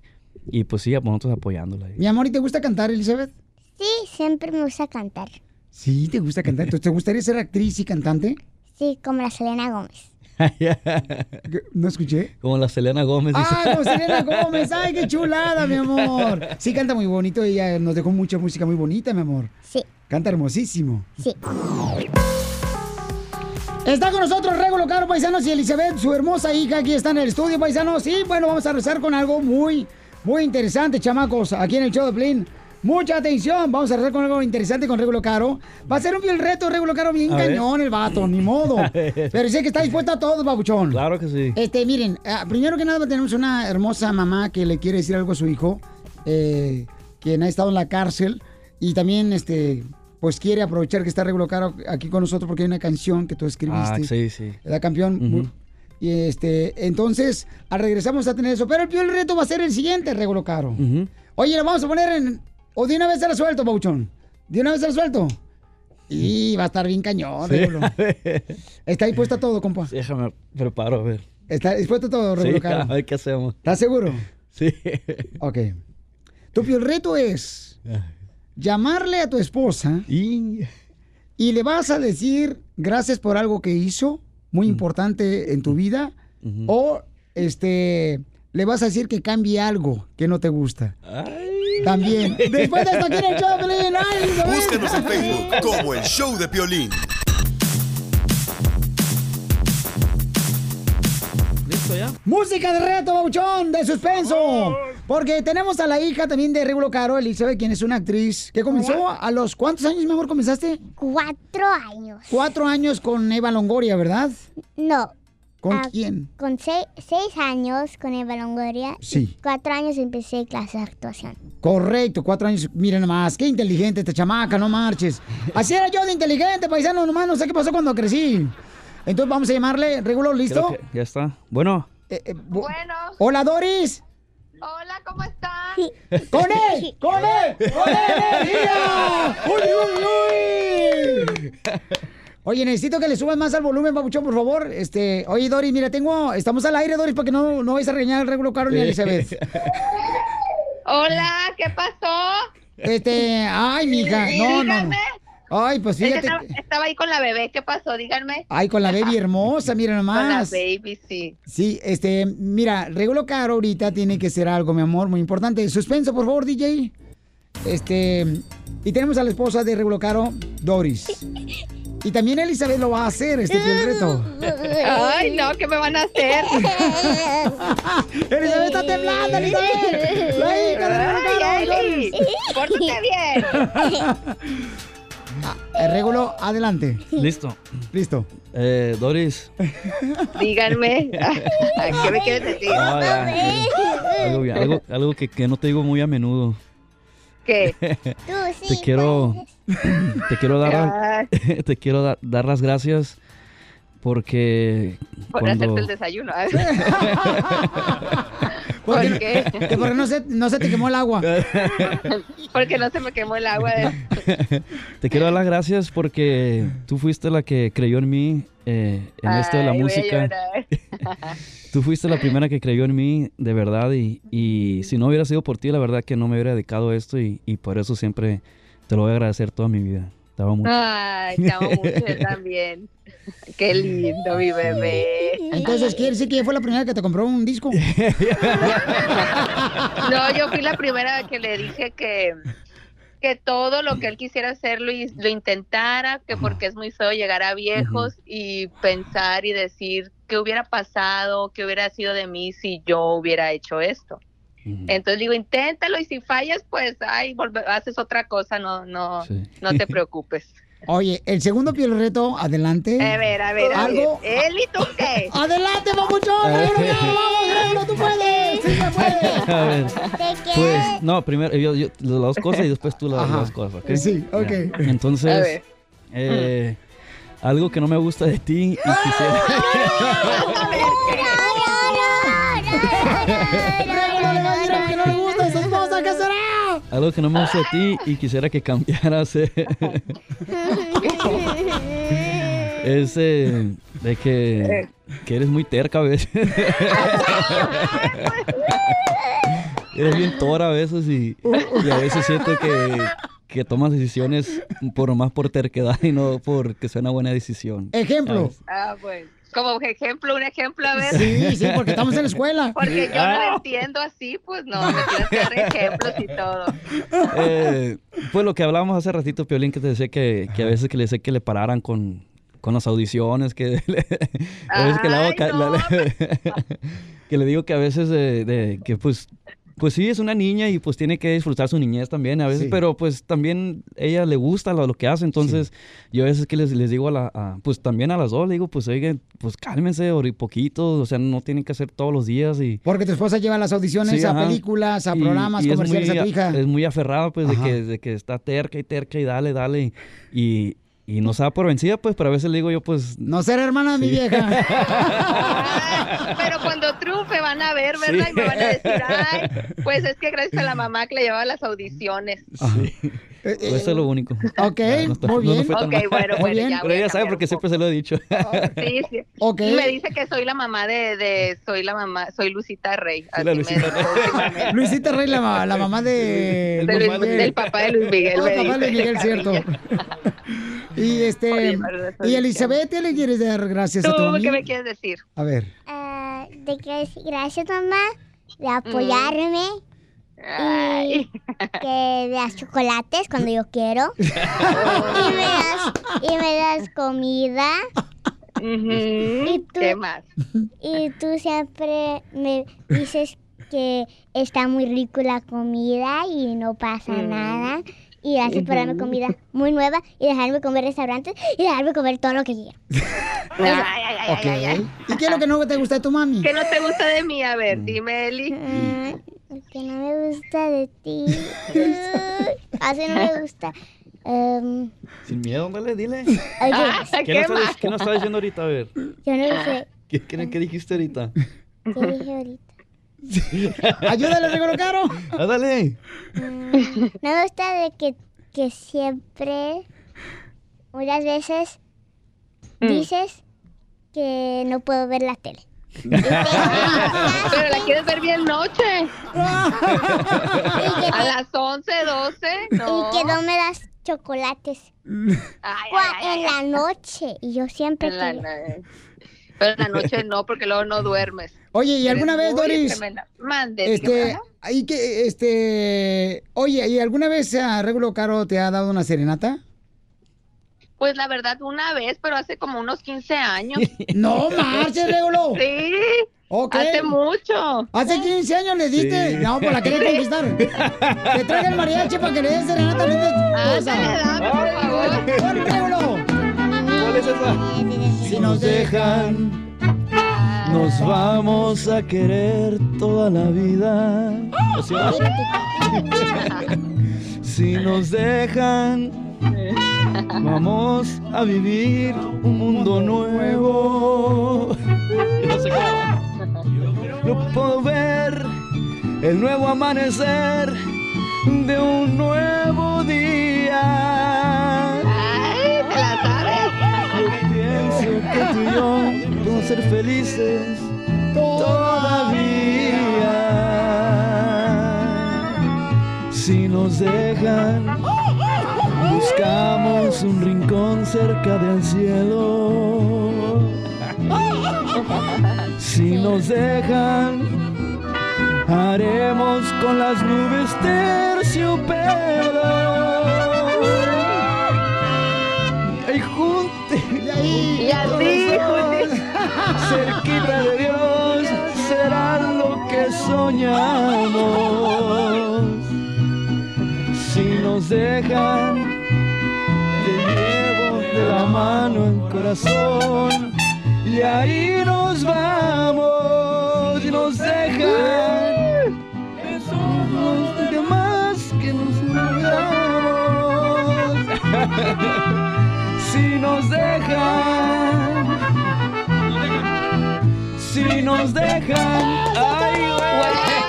y pues sí, nosotros apoyándola. Mi amor, ¿y te gusta cantar, Elizabeth? Sí, siempre me gusta cantar. Sí, te gusta cantar. Entonces, ¿te gustaría ser actriz y cantante? Sí, como la Selena Gómez. ¿No escuché? Como la Selena Gómez. dice. ¡Ah, como Selena Gómez! ¡Ay, qué chulada, mi amor! Sí, canta muy bonito. Ella nos dejó mucha música muy bonita, mi amor. Sí. Canta hermosísimo. Sí. Está con nosotros Regulo Caro, paisanos, y Elizabeth, su hermosa hija, aquí está en el estudio, paisanos. Y bueno, vamos a rezar con algo muy, muy interesante, chamacos, aquí en el show de Plin. Mucha atención, vamos a rezar con algo interesante con Regulo Caro. Va a ser un fiel reto, Regulo Caro, bien A ver. cañón el vato, ni modo. Pero sé que está dispuesto a todo, babuchón. Claro que sí. Este, miren, ah, primero que nada tenemos una hermosa mamá que le quiere decir algo a su hijo, eh, quien ha estado en la cárcel y también, este, pues quiere aprovechar que está Regulo Caro aquí con nosotros porque hay una canción que tú escribiste. Ah, sí, sí. ¿Verdad, campeón? Y este, entonces, al vamos a tener eso. Pero el peor reto va a ser el siguiente, Regulo Caro. Oye, lo vamos a poner en. O de una vez se la suelto, Bauchón. De una vez se la suelto. Y va a estar bien cañón, Sí. Está dispuesto a todo, compa. Déjame preparo, a ver. Está dispuesto a todo, Sí, Regulo a Caro. ver qué hacemos. ¿Estás seguro? Sí. Ok. Tu peor reto es llamarle a tu esposa y... le vas a decir gracias por algo que hizo, muy Mm. importante en tu vida, o este le vas a decir que cambie algo que no te gusta. También. Después de esto aquí en el show, Pelín. ¡Ay, Isabel! Búscanos en Facebook como el show de Piolín. ¿Listo ya? Música de reto, Bauchón, de suspenso. Porque tenemos a la hija también de Regulo Caro, Elizabeth, quien es una actriz que comenzó a los ¿cuántos años, mi amor, comenzaste? Cuatro años. Cuatro años con Eva Longoria, ¿verdad? No. ¿Con Ah, quién? Con seis, seis años con Eva Longoria. Sí. Cuatro años empecé clase de actuación. Correcto, cuatro años. Miren nomás, qué inteligente esta chamaca, no marches. Así era yo de inteligente, paisano, nomás no sé qué pasó cuando crecí. Entonces vamos a llamarle, Regulo, ¿listo? Ya está. Bueno. bueno. Hola, Doris. Hola, ¿cómo están? ¡Con él! ¡Con él! ¡Con energía! ¡Uy, uy, uy! Oye, necesito que le subas más al volumen, babuchón, por favor. Este, oye, Doris, mira, tengo, estamos al aire, Doris, para que no, no vayas a regañar al Regulo Caro ni a Elizabeth. Hola, ¿qué pasó? Este, ay, mija, no, no. Díganme. Ay, pues fíjate. estaba, estaba ahí con la bebé, ¿qué pasó? Díganme. Ay, con la baby hermosa, mira Con la nomás. baby, sí. Sí, este, mira, Regulo Caro ahorita tiene que ser algo, mi amor, muy importante. Suspenso, por favor, DJ. Este, y tenemos a la esposa de Regulo Caro, Doris. Y también Elizabeth lo va a hacer, este fiel reto. Ay, no, ¿qué me van a hacer? Elizabeth está temblando, Elizabeth. La hija de pórtate bien. Eh, Regulo, adelante. Listo. Listo. Eh, Doris. Díganme. ¿Qué me quieres decir? Ah, ya, algo, algo, algo que, que no te digo muy a menudo. ¿Qué? te quiero te quiero dar te quiero da- dar las gracias porque Por cuando hacerte el desayuno. ¿Por ¿Por qué? Porque no se, no se te quemó el agua. Porque no se me quemó el agua. te quiero dar las gracias porque tú fuiste la que creyó en mí eh, en esto de la música. Tú fuiste la primera que creyó en mí, de verdad, y, y si no hubiera sido por ti, la verdad que no me hubiera dedicado a esto y, y por eso siempre te lo voy a agradecer toda mi vida. Te amo mucho. Ay, te amo mucho también. Qué lindo, mi bebé. Entonces, ¿quiere decir que ella fue la primera que te compró un disco? No, yo fui la primera que le dije que, que todo lo que él quisiera hacer lo, lo intentara, que porque es muy feo llegar a viejos y pensar y decir qué hubiera pasado, qué hubiera sido de mí si yo hubiera hecho esto. Entonces digo, inténtalo y si fallas, pues, ay, volve- haces otra cosa, no, no, no te preocupes. Oye, el segundo piel reto, adelante. A ver, a ver, a ¿Algo? ver. ¿Él y tú qué? ¡Adelante, papuchón! ¡Vamos, vamos, tú puedes! ¡Sí se puede! A ver, pues, no, primero yo, yo las dos cosas y después tú las Ajá. dos cosas, ¿ok? Sí, ok. Ya. A Entonces, ver. eh, algo que no me gusta de ti y quisiera... ¡Regulo le va a decir algo que no le gusta a su esposa! ¿Qué será? Algo que no me gusta de ti y quisiera que cambiaras eh, es eh, de que, que eres muy terca a veces. eres bien tora a veces y, y a veces siento que, que tomas decisiones por más por terquedad y no porque sea una buena decisión. Ejemplo. Ah, bueno. Como ejemplo, un ejemplo, a ver. Sí, sí, porque estamos en la escuela. Porque yo no Ah. lo entiendo así, pues no, me tienes que dar ejemplos y todo. Eh, pues lo que hablábamos hace ratito, Piolín, que te decía que, que a veces que le decía que le pararan con, con las audiciones, que le, a veces que le hago la- que le digo que a veces de, de- que pues pues sí es una niña y pues tiene que disfrutar su niñez también a veces, Sí. pero pues también ella le gusta lo, lo que hace, entonces yo a veces que les, les digo a la, a- pues también a las dos, le digo pues oigan, pues cálmense ori- poquito, o sea, no tienen que hacer todos los días y... Porque tu esposa lleva las audiciones Sí, a ajá. películas, a programas y comerciales muy a tu hija. Es muy aferrada, pues, de que, de que está terca y terca y dale, dale. Y, y no se da por vencida, pues, pero a veces le digo yo, pues... No ser hermana de mi vieja. Pero cuando triunfe van a ver, ¿verdad? Sí. Y me van a decir, ay, pues es que gracias a la mamá que le llevaba las audiciones. Eh, Pues eso es lo único. Ok, No muy no, no bien. Ok, mal. bueno, Muy bueno, bien. ya Pero ella sabe porque siempre se lo he dicho. Sí, sí. Ok. Y me dice que soy la mamá de, de soy la mamá, soy Lucita Rey. Así la Lucita últimamente. Luisita Rey, la, la mamá de... De Luis- del papá de Luis Miguel, Oh, me papá de Luis. Miguel, cierto. y este... Oye, y Elizabeth, ¿qué le quieres dar gracias a tu ¿Tú mami? qué me quieres decir? A ver. Te quiero decir gracias, mamá, de apoyarme. Y que me das chocolates cuando yo quiero. y, me das, y me das comida. Y tú, ¿Qué más? Y tú siempre me dices que está muy rico la comida y no pasa Mm. nada. Y gracias por darme comida muy nueva y dejarme comer restaurantes y dejarme comer todo lo que quiera. Ay, ay, ay, ay, Ok. ay, ay. ¿Y qué es lo que no te gusta de tu mami? ¿Qué no te gusta de mí? A ver, dime, Eli. Lo que no me gusta de ti. Así no me gusta. Em, Sin miedo, ándale, dile. Oye, ¿Qué, no ¿qué? ¿Qué no estás diciendo ahorita? A ver. yo no sé ¿Qué, qué, qué dijiste ahorita? qué dije ahorita. Ayúdale, Regalo Caro. Ándale. Mm, No me gusta de que, que siempre, muchas veces, dices que no puedo ver la tele. Pero la quieres ver bien noche. A las 11, 12. No. Y que no me das chocolates Ay, Cua- ay, ay, en la noche. Y yo siempre En la te- Pero en la noche no, porque luego no duermes. Oye, ¿y alguna Eres vez, Doris? tremenda. Mande. Este, ahí que, este, oye, ¿y alguna vez a Regulo Caro te ha dado una serenata? Pues la verdad, una vez, pero hace como unos 15 años. No marches, Regulo. Sí. Ok. Hace mucho. Hace 15 años le diste. Sí. No, pues la quería conquistar. Te traiga el mariachi para que le des serenata a mi esposa. Por favor. ¡Corre, Regulo! Si nos dejan. Nos vamos a querer toda la vida. Si nos dejan, vamos a vivir un mundo nuevo. No puedo ver el nuevo amanecer de un nuevo día. Podemos ser felices todavía. Si nos dejan, buscamos un rincón cerca del cielo. Si nos dejan, haremos con las nubes terciopelo. Y así, cerquita de Dios, será lo que soñamos. Si nos dejan, te llevo de la mano el corazón y ahí nos vamos y nos dejan. Somos los demás que nos enamoramos. si nos dejan, si nos dejan, ay,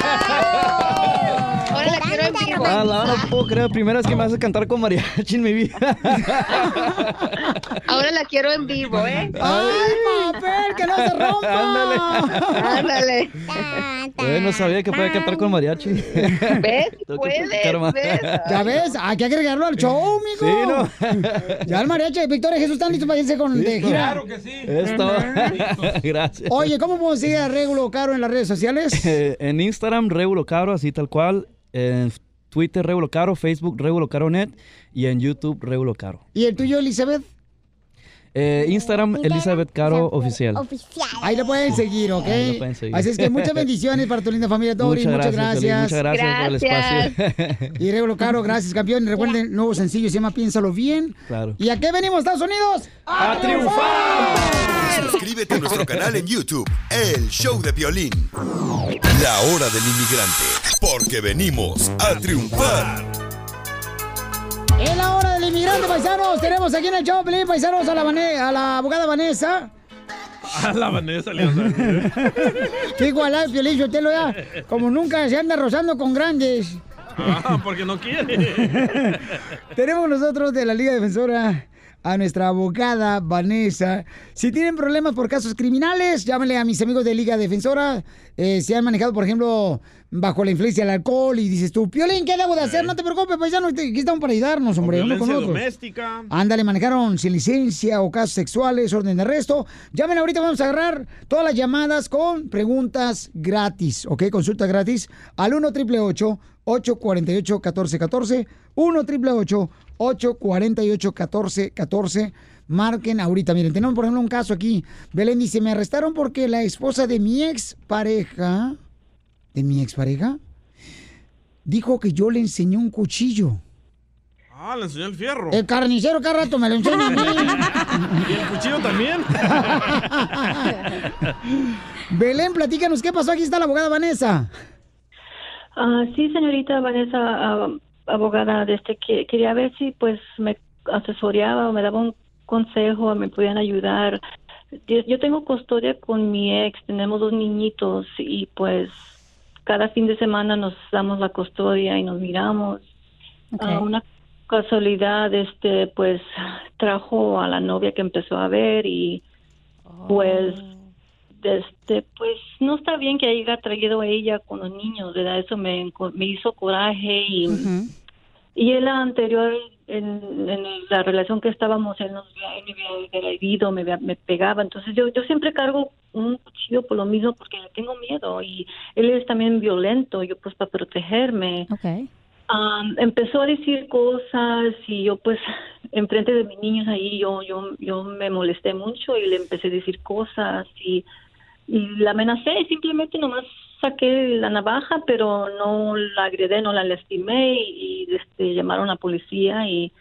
Ah, la no puedo creer, primera vez que me hace cantar con mariachi en mi vida. Ahora la quiero en vivo, ¿eh? ¡Ay, papel, que no se rompa! Ándale. Eh, no sabía que podía cantar con mariachi. ¿Ves? Puedes. ¿ves? Ya ves, hay que agregarlo al show, amigo. Sí, ¿no? Ya el mariachi, Victoria y Jesús están listos para irse con de gira. Claro que sí. Esto. Gracias. Oye, ¿cómo seguir a Regulo Caro en las redes sociales? Eh, en Instagram, Regulo Caro, así tal cual. En Twitter, Regulo Caro. Facebook, Regulo Caro Net. Y en YouTube, Regulo Caro. ¿Y el tuyo, Elizabeth? Eh, Instagram, Elizabeth Caro Oficial. Ahí lo pueden seguir, ¿ok? Ahí lo pueden seguir. Así es que muchas bendiciones para tu linda familia, Dori. Muchas, gracias. Muchas gracias, por el espacio. Y Regulo Caro, gracias, campeón. Y recuerden, el nuevo sencillo se llama Piénsalo Bien. claro. ¿Y a qué venimos, Estados Unidos? ¡A triunfar! Suscríbete a nuestro canal en YouTube, El Show de Violín. La hora del inmigrante, porque venimos a triunfar. Es la hora del inmigrante, paisanos. Tenemos aquí en el show, Pelín, paisanos, a la, a la abogada Vanessa. A la Vanessa le vas a decir. Qué igualada, Piolín, yo te lo ya. Como nunca se anda rozando con grandes. Ah, porque no quiere. Tenemos nosotros de la Liga Defensora a nuestra abogada Vanessa. Si tienen problemas por casos criminales, llámenle a mis amigos de Liga Defensora. Eh, si han manejado, por ejemplo, bajo la influencia del alcohol y dices tú, Piolín, ¿qué debo de hacer? No te preocupes, paisano, aquí estamos para ayudarnos, hombre. uno con otro. doméstica. Ándale, manejaron sin licencia o casos sexuales, orden de arresto. Llamen ahorita, vamos a agarrar todas las llamadas con preguntas gratis, ¿ok? Consulta gratis al 1 888 848 1414 1 888 848 1414 Marquen ahorita. Miren, tenemos por ejemplo un caso aquí. Belén dice, me arrestaron porque la esposa de mi ex pareja, de mi ex pareja, dijo que yo le enseñé un cuchillo. Ah, le enseñó el fierro. El carnicero cada rato me lo enseña a mí. ¿Y el cuchillo también? Belén, platícanos, ¿qué pasó? Aquí está la abogada Vanessa. Ah, sí, señorita Vanessa, ah, abogada, que quería ver si pues me asesoreaba o me daba un consejo, me podían ayudar. Yo, tengo custodia con mi ex, tenemos dos niñitos y pues cada fin de semana nos damos la custodia y nos miramos. Ah, una casualidad, este, pues trajo a la novia que empezó a ver y pues este pues no está bien que haya traído a ella con los niños verdad eso me, me hizo coraje y y él anterior en, en la relación que estábamos él nos había- él me había agredido me, me pegaba. Entonces yo yo siempre cargo un cuchillo por lo mismo porque le tengo miedo y él es también violento yo pues para protegerme. Empezó a decir cosas y yo pues enfrente de mis niños ahí yo yo yo me molesté mucho y le empecé a decir cosas y y la amenacé simplemente nomás saqué la navaja pero no la agredé no la lastimé y, y, este llamaron a la policía y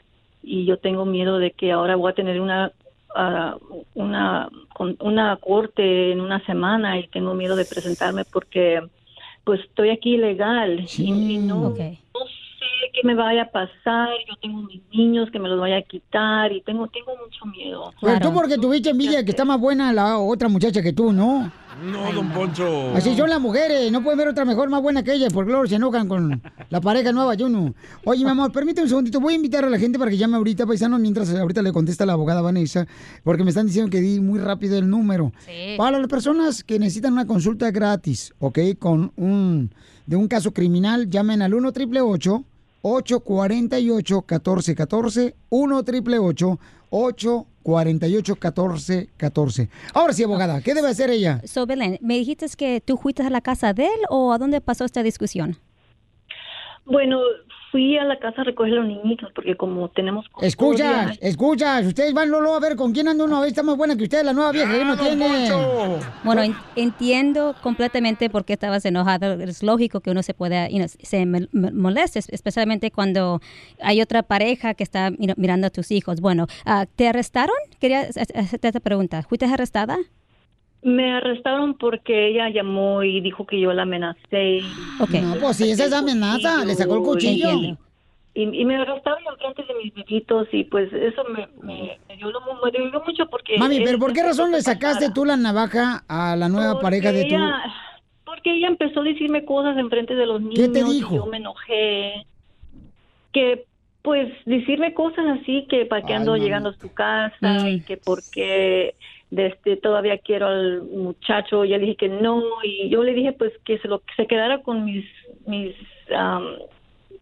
y yo tengo miedo de que ahora voy a tener una ah, una con- una corte en una semana y tengo miedo de presentarme porque pues estoy aquí ilegal y, y no, no sé qué me vaya a pasar. Yo tengo mis niños que me los vaya a quitar y tengo tengo mucho miedo. Pero tú porque tuviste envidia que está más buena la otra muchacha que tú, ¿no? No, don Poncho. Así son las mujeres, no pueden ver otra mejor más buena que ella, porque luego se enojan con la pareja nueva, yo no. Oye, mi amor, permíteme un segundito, voy a invitar a la gente para que llame ahorita, paisano, mientras ahorita le contesta la abogada Vanessa, porque me están diciendo que di muy rápido el número. Sí. Para las personas que necesitan una consulta gratis, ¿ok? Con un, de un caso criminal, llamen al 1 888 848 1414 1 888 848 1414 Ahora sí, abogada, ¿qué debe hacer ella? So, Belén, ¿me dijiste que tú fuiste a la casa de él o a dónde pasó esta discusión? Bueno, fui a la casa a recoger a los niñitos porque como tenemos Escuchas, escuchas, ustedes van Lolo a ver con quién anda uno, está más buena que usted, la nueva vieja que no tiene. Bueno, en- entiendo completamente por qué estabas enojado. Es lógico que uno se pueda, you know, se moleste, es- especialmente cuando hay otra pareja que está mirando a tus hijos. Bueno, ah, ¿te arrestaron? Quería ha- hacerte esta pregunta. ¿Fuiste arrestada? Me arrestaron porque ella llamó y dijo que yo la amenacé. No, pues sí, esa es amenaza, le sacó el cuchillo. Y, y me arrestaron enfrente de mis bebitos y pues eso me, me, me dio, lo- me mucho porque... Mami, pero ¿por qué razón le sacaste tú la navaja a la nueva pareja de tu... ella, Porque ella empezó a decirme cosas enfrente de los niños. ¿Qué te y dijo? yo me enojé. Que, pues, decirme cosas así que para qué ando mami. llegando a su casa y que porque este, todavía quiero al muchacho. Ya le dije que no y yo le dije pues que se lo que se quedara con mis mis am,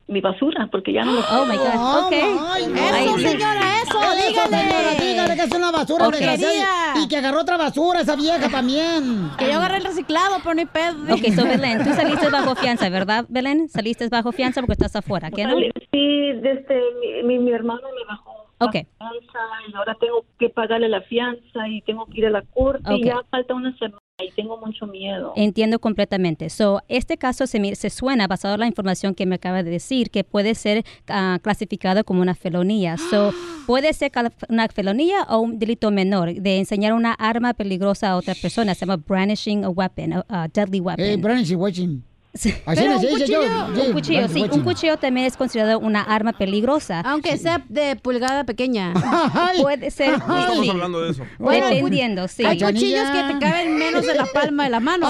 mi basura porque ya no lo Oh, my God. Ok. Eso, señora, eso, dígale. Señora, dígale que es una basura, Ok. desgraciada, Y que agarró otra basura esa vieja también. Que yo agarré el reciclado, pero no hay pedo. Ok, so Belén, tú saliste bajo fianza, ¿verdad, Belén? Saliste bajo fianza porque estás afuera, ¿qué no? Sí, desde mi, mi, mi hermano me bajó Ok. la fianza y ahora tengo que pagarle la fianza y tengo que ir a la corte Ok. y ya falta una semana y tengo mucho miedo. Entiendo completamente. So, este caso se, mi- se suena, basado en la información que me acaba de decir, que puede ser ah, clasificado como una felonía. So, puede ser una felonía o un delito menor de enseñar una arma peligrosa a otra persona. Se llama brandishing a weapon, a, a deadly weapon. Eh, brandishing Pero un cuchillo, un cuchillo, sí, un cuchillo también es considerado una arma peligrosa. Aunque sea de pulgada pequeña. Puede ser. No estamos hablando de eso. Dependiendo, sí. Hay cuchillos que te caben menos de la palma de la mano.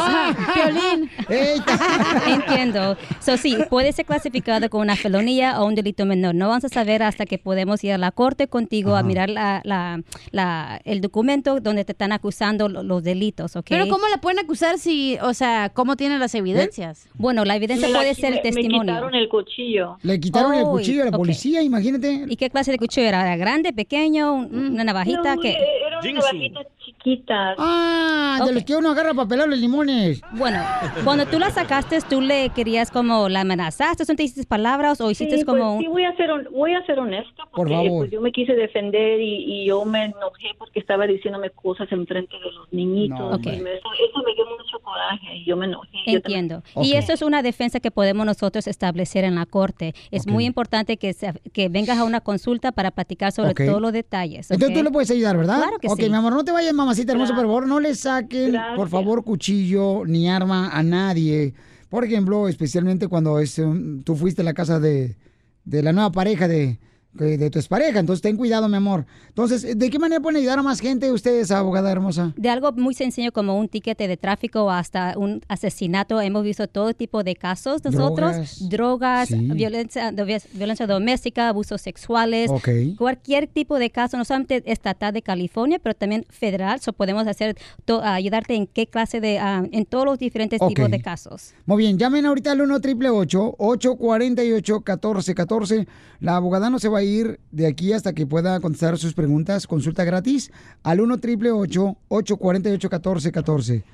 Piolín. Entiendo. So, sí, puede ser clasificado como una felonía o un delito menor. No vamos a saber hasta que podemos ir a la corte contigo a mirar la, la- la- el documento donde te están acusando lo- los delitos, ¿ok? Pero ¿cómo le pueden acusar si, o sea, cómo tienen las evidencias? Bueno, la evidencia Me la- puede ser el testimonio. Me quitaron el cuchillo. Le quitaron el cuchillo a la policía, imagínate. ¿Y qué clase de cuchillo era? ¿Era grande, pequeño, un- una navajita? No, ¿Qué? Eh, Era una navajita chiquita. Ah, de Ok. los que uno agarra para pelar los limones. Bueno, cuando tú la sacaste, ¿tú le querías como la amenazaste? ¿Tú te hiciste palabras o hiciste Sí, como pues, un... sí, voy a ser voy a ser honesta Por porque favor. pues, yo me quise defender y, y yo me enojé porque estaba diciéndome cosas enfrente de los niñitos No, y hombre. me- eso, eso me dio mucho coraje y yo me enojé. Entiendo. también- Y eso es una defensa que podemos nosotros establecer en la corte. Es muy importante que, se- que vengas a una consulta para platicar sobre todos los detalles. Entonces tú le puedes ayudar, ¿verdad? Claro que ok, sí. mi amor, no te vayas, mamacita hermosa, por favor, no le saquen, por favor, cuchillo ni arma a nadie. Por ejemplo, especialmente cuando es, um, tú fuiste a la casa de, de la nueva pareja de, de de tu expareja. Entonces, ten cuidado, mi amor. Entonces, ¿de qué manera pueden ayudar a más gente ustedes, abogada hermosa? De algo muy sencillo como un tiquete de tráfico hasta un asesinato. Hemos visto todo tipo de casos nosotros. Drogas. Drogas, Sí. violencia, violencia doméstica, abusos sexuales. Cualquier tipo de caso, no solamente estatal de California, pero también federal. So podemos hacer to- ayudarte en qué clase de, ah, en todos los diferentes tipos de casos. Muy bien, llamen ahorita al 1 888 848 1414 La abogada no se va a ir de aquí hasta que pueda contestar sus preguntas. Consulta gratis al 1 888 848 1414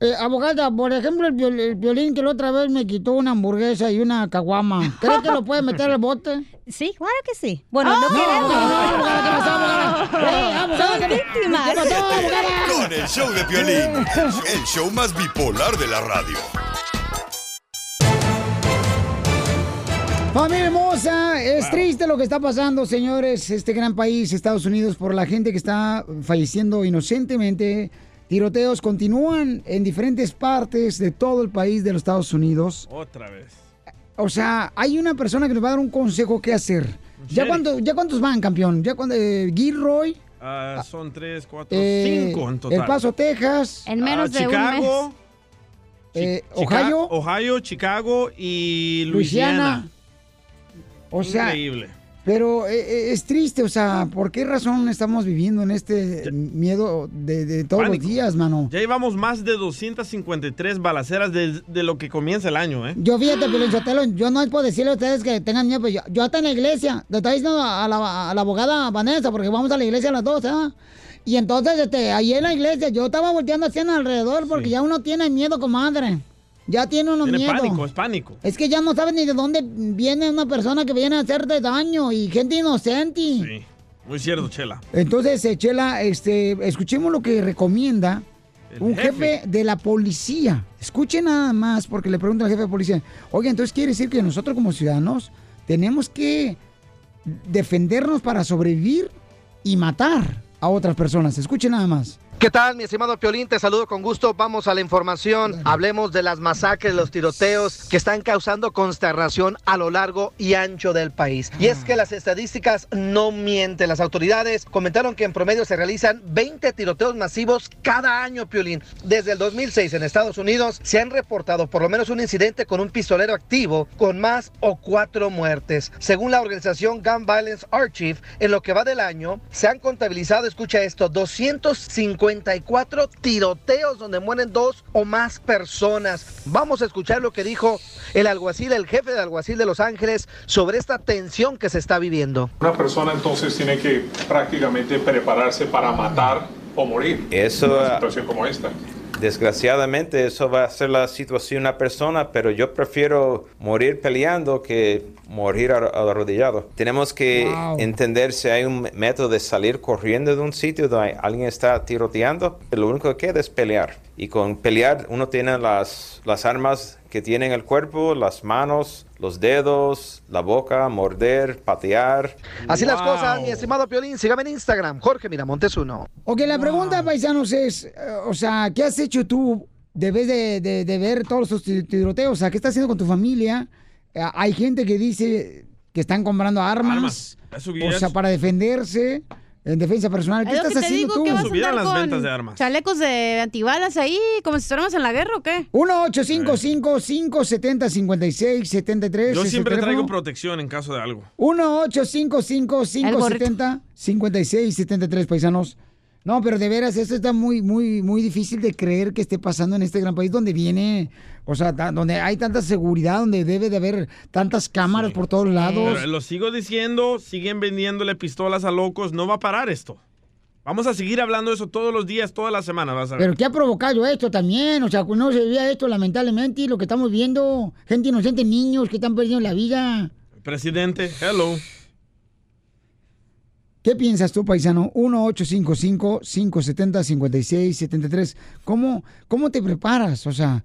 Eh, abogada, por ejemplo, el, viol- el violín que la otra vez me quitó una hamburguesa y una caguama. ¿Cree que lo puede meter al bote? Sí, claro que sí. Bueno, no no queremos. no, ¿qué me- víctimas. ¿Qué pasó, abogada? Con el show de Piolín, el show más bipolar de la radio. Familia hermosa, es triste lo que está pasando, señores, este gran país, Estados Unidos, por la gente que está falleciendo inocentemente. Tiroteos continúan en diferentes partes de todo el país de los Estados Unidos. Otra vez. o sea, hay una persona que nos va a dar un consejo qué hacer. ¿Ya, cuánto- ¿Ya cuántos van, campeón? ¿Ya cuando eh, Gilroy? Ah, son tres, cuatro, eh, cinco en total. El Paso, Texas. En menos Ah, de un Chicago, mes. eh, Ohio. Ohio, Chicago y Luisiana. O sea, Increíble. pero eh, eh, es triste, o sea, ¿por qué razón estamos viviendo en este miedo de, de todos Pánico. los días, mano? Ya llevamos más de 253 balaceras de, de lo que comienza el año, ¿eh? Yo fíjate, Piolín Sotelo, yo no es por decirle a ustedes que tengan miedo, pero yo, yo hasta en la iglesia, le estaba diciendo a la, a la abogada Vanessa, porque vamos a la iglesia a las dos, ¿ah? Y entonces, este, ahí en la iglesia, yo estaba volteando así en alrededor, porque ya uno tiene miedo, comadre. Ya tiene uno Tiene miedo. pánico, es pánico. Es que ya no sabes ni de dónde viene una persona que viene a hacerte daño y gente inocente. Sí, muy cierto, Chela. Entonces, eh, Chela, este, escuchemos lo que recomienda un jefe. jefe. de la policía. Escuchen nada más, porque le pregunta al jefe de policía, oye, entonces quiere decir que nosotros como ciudadanos tenemos que defendernos para sobrevivir y matar a otras personas. Escuchen nada más. ¿Qué tal, mi estimado Piolín? Te saludo con gusto. Vamos a la información. Hablemos de las masacres, los tiroteos que están causando consternación a lo largo y ancho del país. Y es que las estadísticas no mienten. Las autoridades comentaron que en promedio se realizan 20 tiroteos masivos cada año, Piolín. Desde el 2006 en Estados Unidos se han reportado por lo menos un incidente con un pistolero activo con más o cuatro muertes. Según la organización Gun Violence Archive, en lo que va del año se han contabilizado, escucha esto, 254 tiroteos donde mueren dos o más personas. Vamos a escuchar lo que dijo el alguacil, el jefe de alguacil de Los Ángeles, sobre esta tensión que se está viviendo. Una persona entonces tiene que prácticamente prepararse para matar o morir Eso, en una situación como esta. Desgraciadamente eso va a ser la situación de una persona, pero yo prefiero morir peleando que morir ar- arrodillado. Tenemos que Wow. entender si hay un método de salir corriendo de un sitio donde alguien está tiroteando. Lo único que queda es pelear. Y con pelear uno tiene las, las armas que tiene en el cuerpo, las manos, los dedos, la boca, morder, patear. Así las cosas, mi estimado Piolín, sígame en Instagram, Jorge Miramontes uno. Ok, la pregunta, paisanos, es, eh, o sea, ¿qué has hecho tú debes de, de- de ver todos estos ti- tiroteos? O sea, ¿qué estás haciendo con tu familia? Eh, hay gente que dice que están comprando armas, Armas. O sea, para defenderse, en defensa personal. ¿Qué Es lo estás que te haciendo digo, tú? que vas a Subieron andar las con ventas de armas. chalecos de antibalas ahí, como si estuviéramos en la guerra o qué. 1-855-570-5673. Yo es el siempre traigo protección en caso de algo. 1-855-570-5673, paisanos. No, pero de veras, esto está muy, muy, muy difícil de creer que esté pasando en este gran país donde viene, o sea, donde hay tanta seguridad, donde debe de haber tantas cámaras por todos lados. Pero lo sigo diciendo, siguen vendiéndole pistolas a locos, no va a parar esto. Vamos a seguir hablando de eso todos los días, toda la semana, vas a ver. Pero ¿qué ha provocado esto también? O sea, no se veía esto lamentablemente y lo que estamos viendo, gente inocente, niños que están perdiendo la vida. Presidente, hello. ¿Qué piensas tú, paisano? 1-855-570-5673. ¿Cómo, ¿Cómo te preparas? O sea,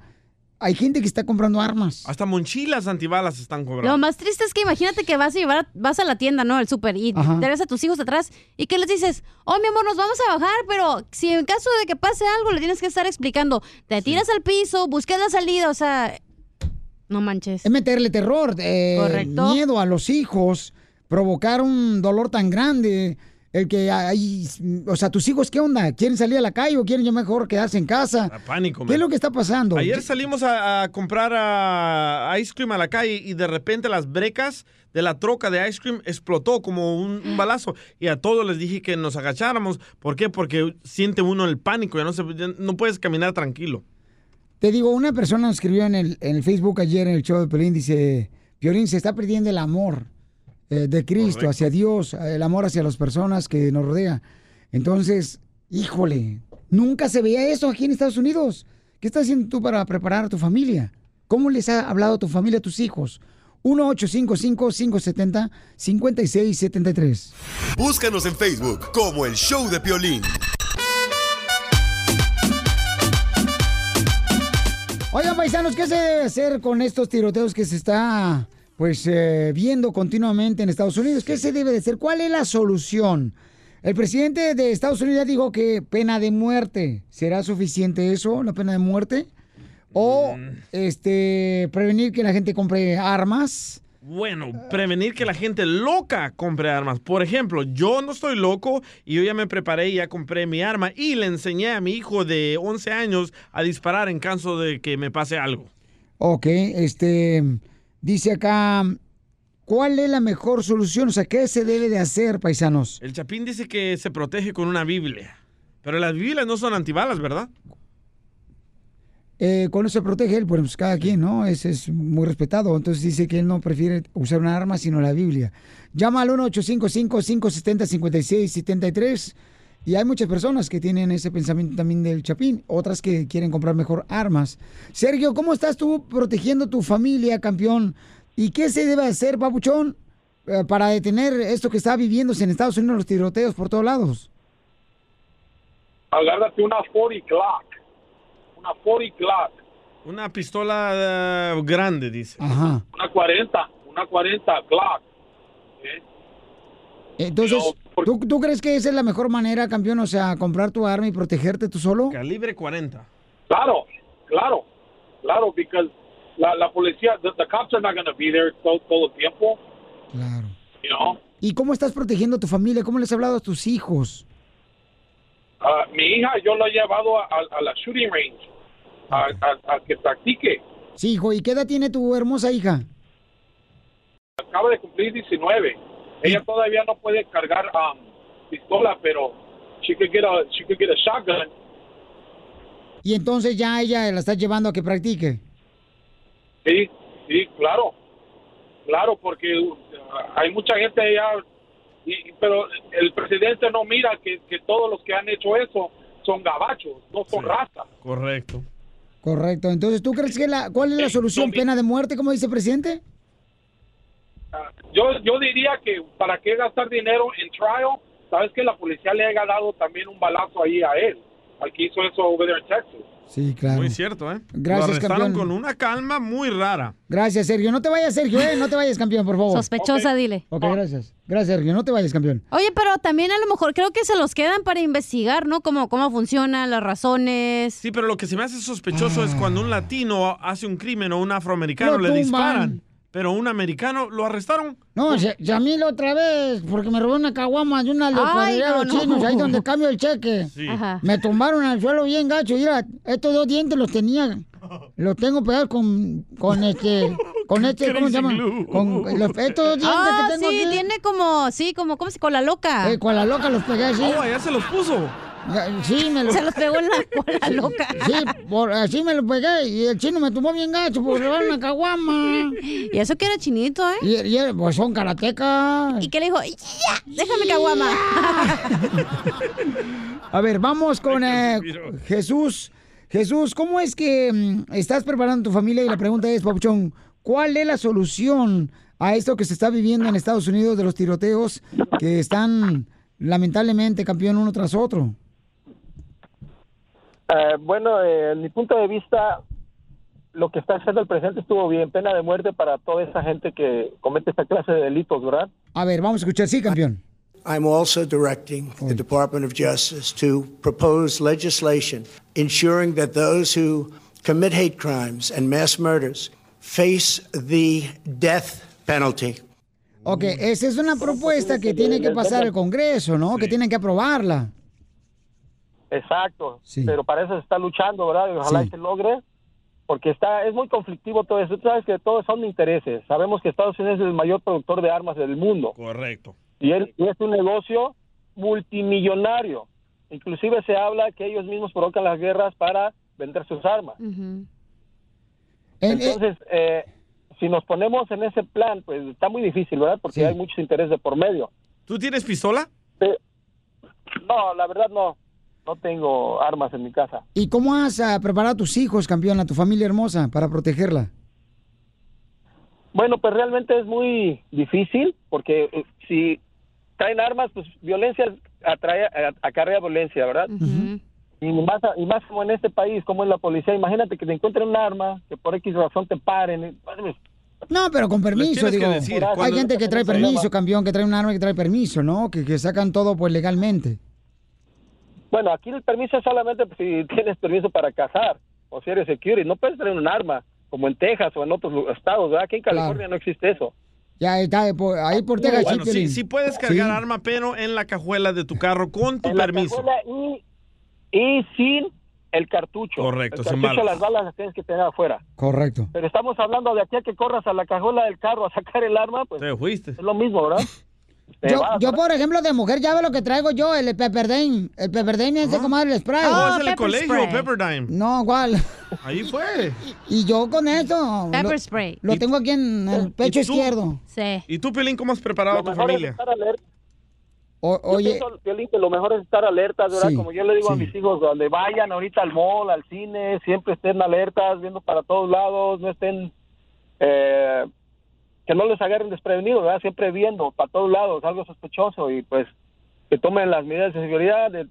hay gente que está comprando armas. Hasta monchilas antibalas están cobrando. Lo más triste es que imagínate que vas a llevar, vas a la tienda, ¿no? Al súper y Ajá. te ves a tus hijos atrás y que les dices, oh, mi amor, nos vamos a bajar, pero si en caso de que pase algo, le tienes que estar explicando, te tiras al piso, buscas la salida, o sea, no manches. Es meterle terror, eh, Correcto. miedo a los hijos, provocar un dolor tan grande. El que hay, o sea, tus hijos, ¿qué onda? ¿Quieren salir a la calle o quieren ya mejor quedarse en casa? Pánico, ¿Qué es lo que está pasando? Ayer salimos a, a comprar ah, ice cream a la calle y de repente las brecas de la troca de ice cream explotó como un, un balazo. Y a todos les dije que nos agacháramos. ¿Por qué? Porque siente uno el pánico, ya no, se, ya no puedes caminar tranquilo. Te digo, una persona nos escribió en el, en el Facebook ayer en el show de Pelín, dice, Piolín, se está perdiendo el amor eh, de Cristo hacia Dios, el amor hacia las personas que nos rodea. Entonces, híjole, nunca se veía eso aquí en Estados Unidos. ¿Qué estás haciendo tú para preparar a tu familia? ¿Cómo les ha hablado a tu familia, a tus hijos? 1-855-570-5673. Búscanos en Facebook como el show de Piolín. Oigan, paisanos, ¿qué se debe hacer con estos tiroteos que se está pues eh, viendo continuamente en Estados Unidos? ¿Qué se debe de hacer? ¿Cuál es la solución? El presidente de Estados Unidos ya dijo que pena de muerte. ¿Será suficiente eso, la pena de muerte? o este prevenir que la gente compre armas. Bueno, prevenir que la gente loca compre armas. Por ejemplo, yo no estoy loco y yo ya me preparé y ya compré mi arma y le enseñé a mi hijo de 11 años a disparar en caso de que me pase algo. Ok, este dice acá, ¿cuál es la mejor solución? O sea, ¿qué se debe de hacer, paisanos? El Chapín dice que se protege con una Biblia. Pero las Biblias no son antibalas, ¿verdad? Eh, con eso se protege él, pues cada quien, ¿no? Es, es muy respetado. Entonces dice que él no prefiere usar una arma sino la Biblia. Llama al 1-855-570-5673. Y hay muchas personas que tienen ese pensamiento también del Chapín, otras que quieren comprar mejor armas. Sergio, ¿cómo estás tú protegiendo tu familia, campeón? ¿Y qué se debe hacer, papuchón, eh, para detener esto que está viviéndose en Estados Unidos, los tiroteos por todos lados? Agárrate una 40 Glock. Una 40 Glock. Una pistola eh, grande, dice. Ajá. Una 40. Una 40 Glock. ¿eh? Entonces, ¿tú, tú crees que esa es la mejor manera, campeón? O sea, comprar tu arma y protegerte tú solo. Calibre 40. Claro, claro, claro, because la, la policía, the, the cops are not going to be there todo, todo el tiempo. Claro. You know? ¿Y cómo estás protegiendo a tu familia? ¿Cómo les has hablado a tus hijos? Ah, mi hija yo la he llevado a, a- a la shooting range a, a- a que practique. Sí, hijo, ¿y qué edad tiene tu hermosa hija? Acaba de cumplir 19. Ella todavía no puede cargar um, pistola, pero she could get a she could get a shotgun. Y entonces ya ella la está llevando a que practique. Sí, sí, claro, claro, porque uh, hay mucha gente allá, y, pero el presidente no mira que, que todos los que han hecho eso son gabachos, no son raza. Correcto. Correcto. Entonces, ¿tú crees que la cuál es la solución? ¿Pena de muerte, como dice el presidente? Yo, yo diría que para qué gastar dinero en trial, sabes que la policía le haya dado también un balazo ahí a él, al que hizo eso over there in Texas. Sí, claro. Muy cierto, ¿eh? Gracias, Lo arrestaron campeón. con una calma muy rara. Gracias, Sergio. No te vayas, Sergio, ¿eh? No te vayas, campeón, por favor. Sospechosa, dile. Ok, gracias. Gracias, Sergio. No te vayas, campeón. Oye, pero también a lo mejor creo que se los quedan para investigar, ¿no? Cómo, cómo funcionan las razones. Sí, pero lo que se me hace sospechoso es cuando un latino hace un crimen o un afroamericano Lo le tumban. disparan, pero un americano lo arrestaron. No, se- Yamil otra vez, porque me robó una caguama de una de los no. chinos, ahí donde cambio el cheque. Sí. Ajá. Me tumbaron al suelo bien gacho. Mira, estos dos dientes los tenía, los tengo pegados con, con este, con este, ¿cómo se llama? Con los, estos dos dientes Ah, que tengo sí, aquí. tiene como, sí, como, ¿cómo se con la loca? Eh, con la loca los pegué así. Oh, ya se los puso. Sí, me los... Se los pegó en la, con la loca. Sí, por, así me los pegué y el chino me tumbó bien gacho por robar una caguama. Y eso que era chinito, ¿eh? Y, y pues son karatecas. ¿Y qué le dijo? ¡Ya! ¡Déjame caguama! A ver, vamos con eh, Jesús. Jesús, ¿cómo es que mm, estás preparando tu familia? Y la pregunta es, Papuchón, ¿cuál es la solución a esto que se está viviendo en Estados Unidos de los tiroteos que están lamentablemente campeón uno tras otro? Eh, bueno, eh, en mi punto de vista, lo que está haciendo el presidente estuvo bien. Pena de muerte para toda esa gente que comete esta clase de delitos, ¿verdad? A ver, vamos a escuchar, sí, campeón. I'm also directing the Department of Justice to propose legislation ensuring that those who commit hate crimes and mass murders face the death penalty. Ok, esa es una propuesta que tiene que pasar el Congreso, ¿no? Que tienen que aprobarla. Exacto. Pero para eso se está luchando, ¿verdad? Y ojalá Sí. se logre. Porque está, es muy conflictivo todo eso. Tú sabes que todos son intereses. Sabemos que Estados Unidos es el mayor productor de armas del mundo. Correcto. Y, él, y es un negocio multimillonario. Inclusive se habla que ellos mismos provocan las guerras para vender sus armas. Entonces, eh, si nos ponemos en ese plan, pues está muy difícil, ¿verdad? Porque hay muchos intereses de por medio. ¿Tú tienes pistola? No, la verdad no. No tengo armas en mi casa. ¿Y cómo has ah, preparado a tus hijos, campeón, a tu familia hermosa, para protegerla? Bueno, pues realmente es muy difícil porque eh, si traen armas, pues violencia atrae, a- acarrea violencia, ¿verdad? Y más, y más como en este país, como es la policía, imagínate que te encuentren un arma, que por X razón te paren. eh, No, pero con permiso, digo. decir hay gente que trae permiso, campeón, que trae un arma y que trae permiso, ¿no? Que, que sacan todo pues legalmente. Bueno, aquí el permiso es solamente si tienes permiso para cazar. o si eres security, no puedes traer un arma como en Texas o en otros estados, ¿verdad? Aquí en California no existe eso. Ya está, por- ahí por Texas, Bueno, sí, sí, puedes cargar Sí. arma, pero en la cajuela de tu carro con tu En permiso. y, y sin el cartucho. Correcto, el sin cartucho, balas. las balas las tienes que tener afuera. Correcto. Pero estamos hablando de aquí a que corras a la cajuela del carro a sacar el arma, pues Te fuiste. es lo mismo, ¿verdad? Yo, yo, por ejemplo, de mujer, ya ve lo que traigo yo, el Pepperdine. El Pepperdine es de comadre el spray. Oh, es el colegio, Pepperdine. No, ¿cuál? Ahí fue. Y yo con eso. Pepper lo, spray. Lo ¿Y- tengo aquí en el pecho izquierdo. Sí. ¿Y tú, Pelín, cómo has preparado a tu Lo mejor es familia? estar alerta. O- Yo oye, pienso, Piolín, que lo mejor es estar alertas, ¿verdad? Sí, Como yo le digo a mis hijos, donde vayan ahorita al mall, al cine, siempre estén alertas, viendo para todos lados, no estén, eh, que no les agarren desprevenidos, ¿verdad? Siempre viendo para todos lados, algo sospechoso y pues que tomen las medidas de seguridad, de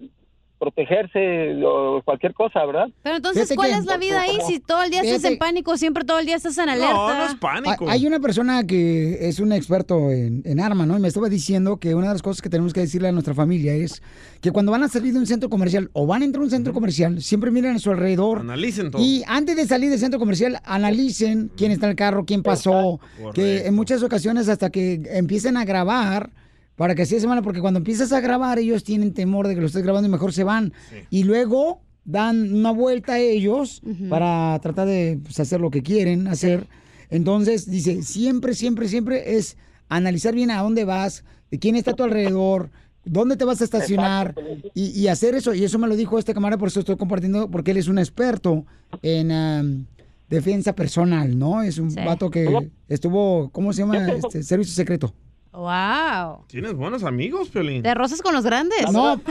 protegerse o cualquier cosa, ¿verdad? Pero entonces, Fíjate ¿cuál que- es la vida ahí si todo el día estás en pánico, siempre todo el día estás en alerta? Hay, hay una persona que es un experto en, en armas, ¿no? Y me estaba diciendo que una de las cosas que tenemos que decirle a nuestra familia es que cuando van a salir de un centro comercial o van a entrar a un centro comercial, siempre miren a su alrededor. Analicen todo. Y antes de salir del centro comercial, analicen quién está en el carro, quién pasó. Que en muchas ocasiones hasta que empiecen a grabar, para que así se van, porque cuando empiezas a grabar, ellos tienen temor de que lo estés grabando y mejor se van. Y luego dan una vuelta a ellos para tratar de pues, hacer lo que quieren hacer. Entonces, dice, siempre, siempre, siempre es analizar bien a dónde vas, de quién está a tu alrededor, dónde te vas a estacionar y, y hacer eso. Y eso me lo dijo este camarada, por eso estoy compartiendo, porque él es un experto en am, defensa personal, ¿no? Es un Sí. vato que estuvo, ¿cómo se llama? Este, servicio secreto. Wow. Tienes buenos amigos, Piolín. De rosas con los grandes. No.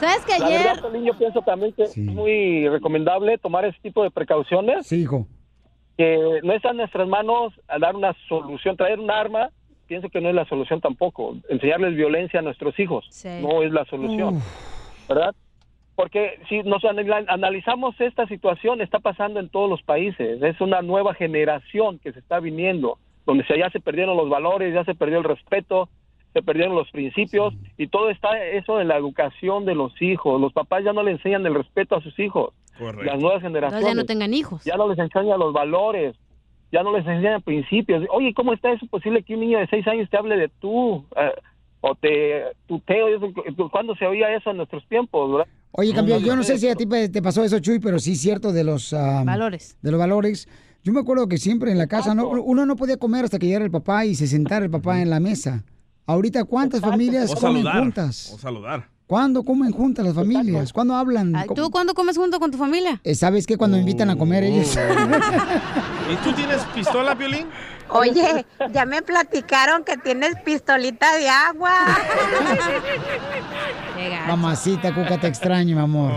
¿Sabes que La ayer... verdad, Piolín, yo pienso también que es muy recomendable tomar ese tipo de precauciones. Sí, hijo. Que no está en nuestras manos a dar una solución, traer un arma, pienso que no es la solución tampoco. Enseñarles violencia a nuestros hijos Sí. no es la solución, ¿verdad? Porque si nos anal- analizamos esta situación, está pasando en todos los países. Es una nueva generación que se está viniendo, donde ya se perdieron los valores, ya se perdió el respeto, se perdieron los principios y todo está eso en la educación de los hijos. Los papás ya no le enseñan el respeto a sus hijos. Las nuevas generaciones. Entonces ya no tengan hijos. Ya no les enseñan los valores, ya no les enseñan principios. Oye, ¿cómo está eso posible que un niño de seis años te hable de tú? eh, o te tuteo. ¿Cuándo se oía eso en nuestros tiempos? verdad? Oye, campeón, yo no sé si a ti te pasó eso, Chuy, pero sí es cierto de los... am, Valores. De los valores. Yo me acuerdo que siempre en la casa no, uno no podía comer hasta que llegara el papá y se sentara el papá en la mesa. Ahorita, ¿cuántas familias O comen saludar. juntas? O saludar. ¿Cuándo comen juntas las familias? ¿Cuándo hablan? Ay, ¿Tú cuándo comes junto con tu familia? Eh, ¿Sabes qué? Cuando invitan a comer ellos. ¿Y tú tienes pistola, Piolín? Oye, ya me platicaron que tienes pistolita de agua. Mamacita, Cuca, te extraño, mi amor.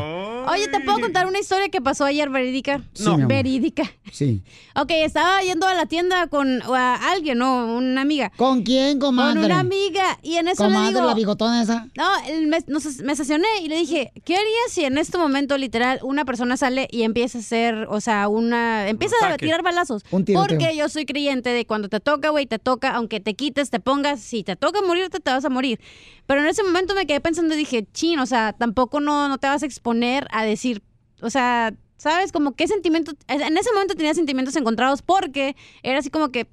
Oye, ¿te puedo contar una historia que pasó ayer verídica? Amor. Verídica. Sí. Ok, estaba yendo a la tienda con a alguien, ¿no? Una amiga. ¿Con quién, comadre? Con una amiga. Y en eso le Comadre, digo... la bigotona esa. No, el- me, nos- me estacioné y le dije, ¿qué harías si en este momento, literal, una persona sale y empieza a hacer, o sea, una... Empieza a tirar balazos? Un tiroteo. Porque yo soy creyente de cuando te toca, güey, te toca, aunque te quites, te pongas, si te toca morirte, te vas a morir. Pero en ese momento me quedé pensando y dije, chin, o sea, tampoco no, no te vas a exponer a decir, o sea... ¿Sabes? Como qué sentimiento... En ese momento tenía sentimientos encontrados porque era así como que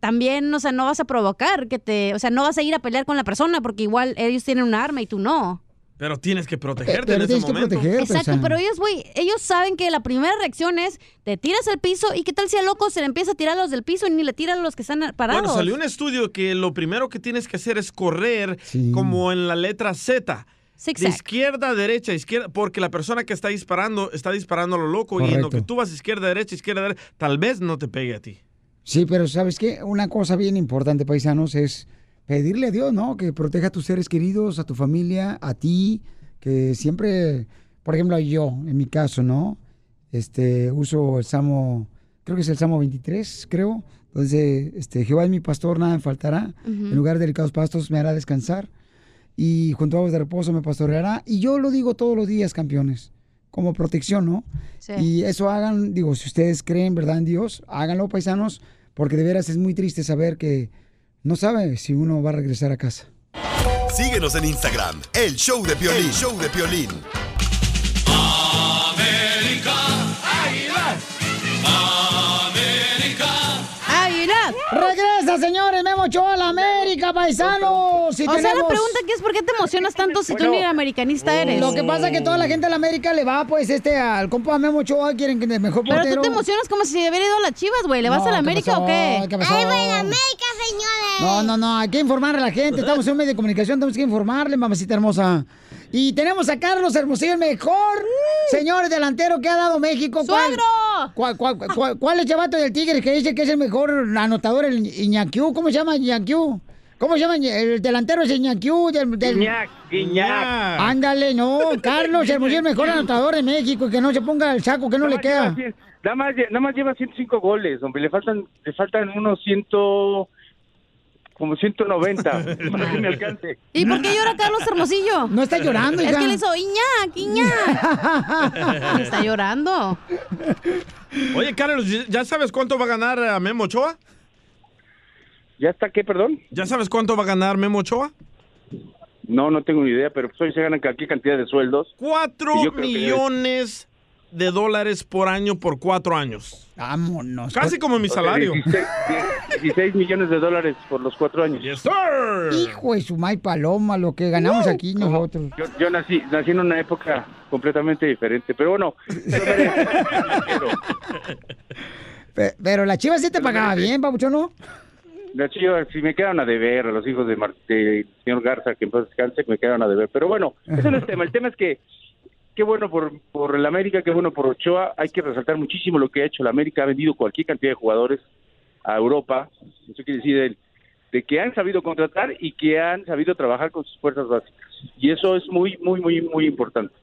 también, o sea, no vas a provocar que te... O sea, no vas a ir a pelear con la persona porque igual ellos tienen un arma y tú no. Pero tienes que protegerte pero en ese tienes que momento. protegerte, Exacto, pero ellos, güey, ellos saben que la primera reacción es te tiras al piso y qué tal si al loco se le empieza a tirar a los del piso y ni le tiran a los que están parados. Bueno, salió un estudio que lo primero que tienes que hacer es correr como en la letra Z. De izquierda a derecha, izquierda, porque la persona que está disparando está disparando a lo loco y en lo que tú vas izquierda, derecha, izquierda, derecha, tal vez no te pegue a ti. Sí, pero ¿sabes qué? Una cosa bien importante, paisanos, es pedirle a Dios, ¿no? Que proteja a tus seres queridos, a tu familia, a ti, que siempre, por ejemplo, yo, en mi caso, ¿no? Este, uso el Salmo, creo que es el Salmo 23, creo. Entonces, este, Jehová es mi pastor, nada me faltará. En lugar de delicados pastos me hará descansar. Y junto a aguas de reposo me pastoreará. Y yo lo digo todos los días, campeones, como protección, ¿no? Sí. Y eso hagan, digo, si ustedes creen, ¿verdad? En Dios, háganlo, paisanos, porque de veras es muy triste saber que no sabe si uno va a regresar a casa. Síguenos en Instagram, el show de Piolín. El show de Piolín. Ochoa a la América, paisanos. Y o sea, la pregunta aquí es ¿por qué te emocionas tanto si tú ni americanista eres? Lo que pasa es que toda la gente de la América le va, pues, este, al compa Memo Ochoa, quieren que el mejor Pero portero. tú te emocionas como si hubiera ido a las chivas, güey. ¿Le vas No, a la ¿qué América pasó? o qué? ¿Qué pasó? Ahí va la América, señores. No, no, no, hay que informar a la gente. Estamos en un medio de comunicación, tenemos que informarle, mamacita hermosa. Y tenemos a Carlos Hermosillo, el mejor señor delantero que ha dado México. ¿Cuál- ¡Suegro! ¿Cuál, cuál, cuál- cuál es el chavato del Tigre que dice que es el mejor anotador, el Iñaquiu? ¿Cómo se llama Iñaquiu? ¿Cómo se llama? El delantero es Iñaquiu del... del... Guiñac, Guiñac. Ándale, no, Carlos Hermosillo, el mejor anotador de México y que no se ponga el saco que no le queda. Nada más lleva cien- Nada más, lle- nada más lleva 105 goles, hombre. Le faltan, le faltan unos ciento, como 190. para que me alcance. ¿Y por qué llora Carlos Hermosillo? No está llorando, Es que le hizo Iñac, Iñac. está llorando. Oye, Carlos, ¿ya sabes cuánto va a ganar a Memo Ochoa? ¿Ya está qué, perdón? ¿Ya sabes cuánto va a ganar Memo Ochoa? No, no tengo ni idea, pero pues hoy se ganan cualquier cantidad de sueldos. Cuatro Y yo creo que- millones de dólares por año por cuatro años. Vámonos. Casi como mi O sea, salario. 16, 16 millones de dólares por los cuatro años. Hijo de su may paloma, lo que ganamos aquí nosotros. Yo, yo nací, nací en una época completamente diferente, pero bueno. Pe- Pero la chiva sí te pagaba bien, papuchón, ¿no? La chiva, si me quedaron a deber, a los hijos de Mar- señor Garza, que en paz descanse, me quedaron a deber. Pero bueno, ese no es el tema. El tema es que, qué bueno por, por el América, qué bueno por Ochoa. Hay que resaltar muchísimo lo que ha hecho. La América ha vendido cualquier cantidad de jugadores a Europa. Eso quiere decir de, de que han sabido contratar y que han sabido trabajar con sus fuerzas básicas. Y eso es muy, muy, muy, muy importante.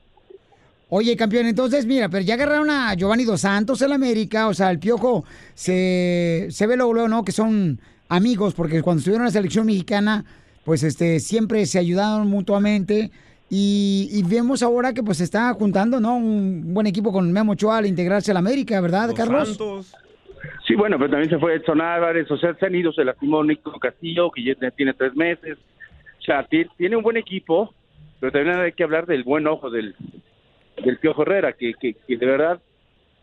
Oye, campeón, entonces, mira, pero ya agarraron a Giovanni Dos Santos en la América, o sea, el Piojo se, se ve luego, ¿no? Que son amigos, porque cuando estuvieron en la selección mexicana, pues este, siempre se ayudaron mutuamente. Y, y vemos ahora que pues se está juntando, ¿no? Un buen equipo con Memo Ochoa al integrarse a la América, ¿verdad, Carlos? Sí, bueno, pero también se fue Edson Álvarez, o sea, se han ido, se lastimó Nico Castillo, que ya tiene tres meses. O sea, ti- tiene un buen equipo, pero también hay que hablar del buen ojo del, del Piojo Herrera, que, que, que de verdad,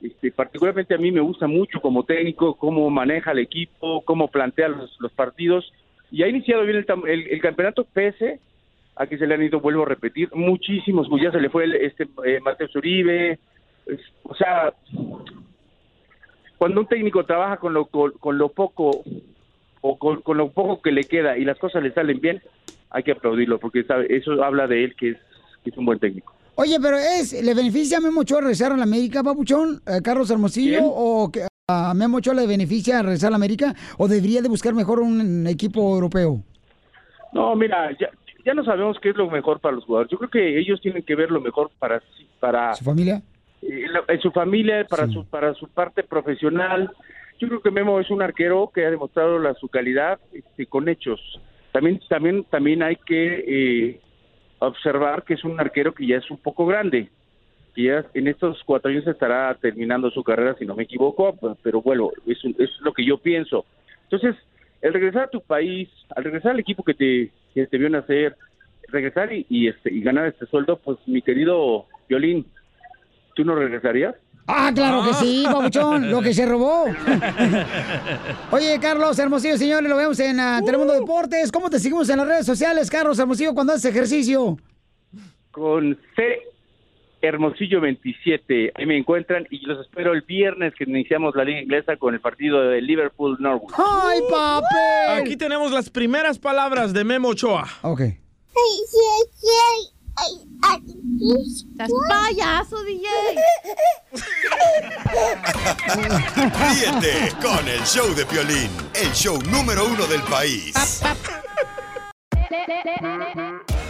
este, particularmente a mí me gusta mucho como técnico, cómo maneja el equipo, cómo plantea los, los partidos, y ha iniciado bien el, tam- el, el campeonato pese a que se le han ido, vuelvo a repetir, muchísimos, pues ya se le fue el, este eh, Mateo Uribe, es- o sea, cuando un técnico trabaja con lo, con, con lo poco o con, con lo poco que le queda y las cosas le salen bien, hay que aplaudirlo porque sabe, eso habla de él que es, que es un buen técnico. Oye, pero es, ¿le beneficia a Memo Ochoa regresar a la América, papuchón, eh, Carlos Hermosillo? ¿Quién? ¿O que a Memo Ochoa le beneficia regresar a la América? ¿O debería de buscar mejor un equipo europeo? No, mira, ya, ya no sabemos qué es lo mejor para los jugadores. Yo creo que ellos tienen que ver lo mejor para para ¿Su familia? eh, la- en su familia, para su para su parte profesional. Yo creo que Memo es un arquero que ha demostrado la, su calidad este, con hechos. También también también hay que eh, observar que es un arquero que ya es un poco grande. Que ya en estos cuatro años estará terminando su carrera, si no me equivoco, pero bueno, es, es lo que yo pienso. Entonces, el regresar a tu país, al regresar al equipo que te, que te vio nacer, regresar y, y, este, y ganar este sueldo, pues mi querido Violín, ¿tú no regresarías? Ah, claro que sí, papuchón, lo que se robó. Oye, Carlos Hermosillo, señores, lo vemos en ah, Telemundo Deportes. ¿Cómo te seguimos en las redes sociales, Carlos Hermosillo, cuando haces ejercicio? Con C Hermosillo 27, ahí me encuentran y los espero el viernes que iniciamos la liga inglesa con el partido de Liverpool Norwich. ¡Ay, papel! Aquí tenemos las primeras palabras de Memo Ochoa. Ok. Estás payaso, DJ. Ríete con el show de Piolín, el show número uno del país.